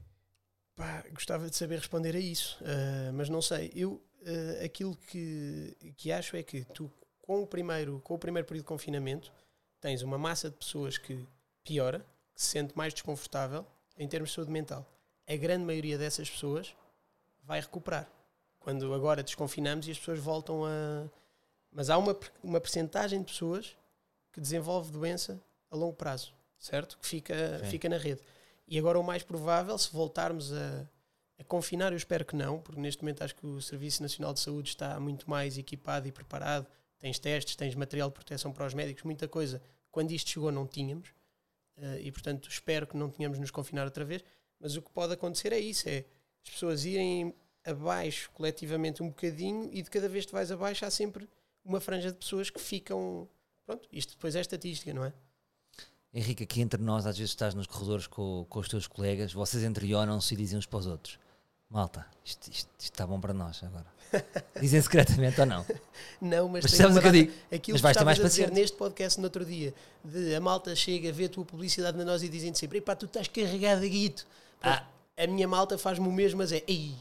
S2: Pá, gostava de saber responder a isso, ah, mas não sei. Eu ah, aquilo que, que acho é que tu, com o, primeiro, com o primeiro período de confinamento, tens uma massa de pessoas que piora, que se sente mais desconfortável em termos de saúde mental. A grande maioria dessas pessoas vai recuperar. Quando agora desconfinamos e as pessoas voltam a. Mas há uma, uma percentagem de pessoas que desenvolve doença a longo prazo, certo? Que fica,
S1: Sim.
S2: fica na rede. E agora o mais provável, se voltarmos a, a confinar, eu espero que não, porque neste momento acho que o Serviço Nacional de Saúde está muito mais equipado e preparado. Tens testes, tens material de proteção para os médicos, muita coisa. Quando isto chegou não tínhamos. Eh, e portanto espero que não tenhamos nos confinar outra vez. Mas o que pode acontecer é isso, é as pessoas irem abaixo coletivamente um bocadinho e de cada vez que vais abaixo há sempre uma franja de pessoas que ficam... Pronto, isto depois é estatística, não é?
S1: Henrique, aqui entre nós, às vezes estás nos corredores com, com os teus colegas, vocês entreionam-se e dizem uns para os outros: Malta, isto, isto- isto está bom para nós agora. Dizem secretamente ou não?
S2: Não, mas,
S1: Mas sabes o que eu digo?
S2: Aquilo
S1: Mas
S2: que estavas a dizer neste podcast no outro dia, de a malta chega, vê a tua publicidade na nós e dizem sempre, epá, tu estás carregado a guito.
S1: Ah.
S2: A minha malta faz-me o mesmo, mas é, ei,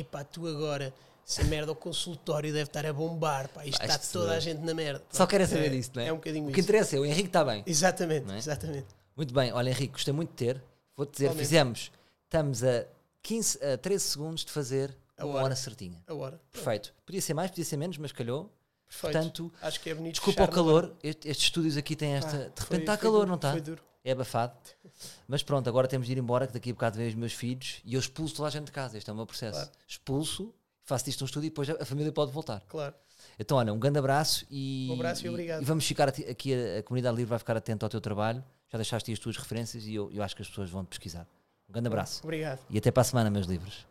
S2: epá, tu agora, essa merda, o consultório deve estar a bombar, pá, isto está toda
S1: é-
S2: a gente na merda.
S1: Só querem saber
S2: é,
S1: disso, não é?
S2: É um bocadinho
S1: O que
S2: isso.
S1: interessa é o Henrique está bem.
S2: Exatamente,
S1: é?
S2: exatamente.
S1: Muito bem, olha Henrique, gostei muito de ter. Vou-te dizer, fizemos, estamos a, 15, a 13 segundos de fazer
S2: A
S1: uma
S2: hora.
S1: hora certinha.
S2: A hora.
S1: Perfeito. Podia ser mais, podia ser menos, mas calhou.
S2: Perfeito.
S1: Portanto,
S2: Acho que é bonito.
S1: desculpa o calor, este- estes estúdios aqui têm esta. De repente
S2: foi-
S1: está calor,
S2: duro,
S1: não está?
S2: Foi duro.
S1: É abafado. Mas pronto, agora temos de ir embora, que daqui a bocado vêm os meus filhos e eu expulso toda a gente de casa. Este é o meu processo.
S2: Claro.
S1: Expulso, faço isto num estúdio e depois a família pode voltar.
S2: Claro.
S1: Então, olha, um grande abraço e,
S2: Um abraço e obrigado.
S1: e vamos ficar aqui, a, a comunidade livre vai ficar atenta ao teu trabalho. Já deixaste aí as tuas referências e eu, eu acho que as pessoas vão te pesquisar. Um grande abraço
S2: Obrigado.
S1: e até para a semana, meus livros.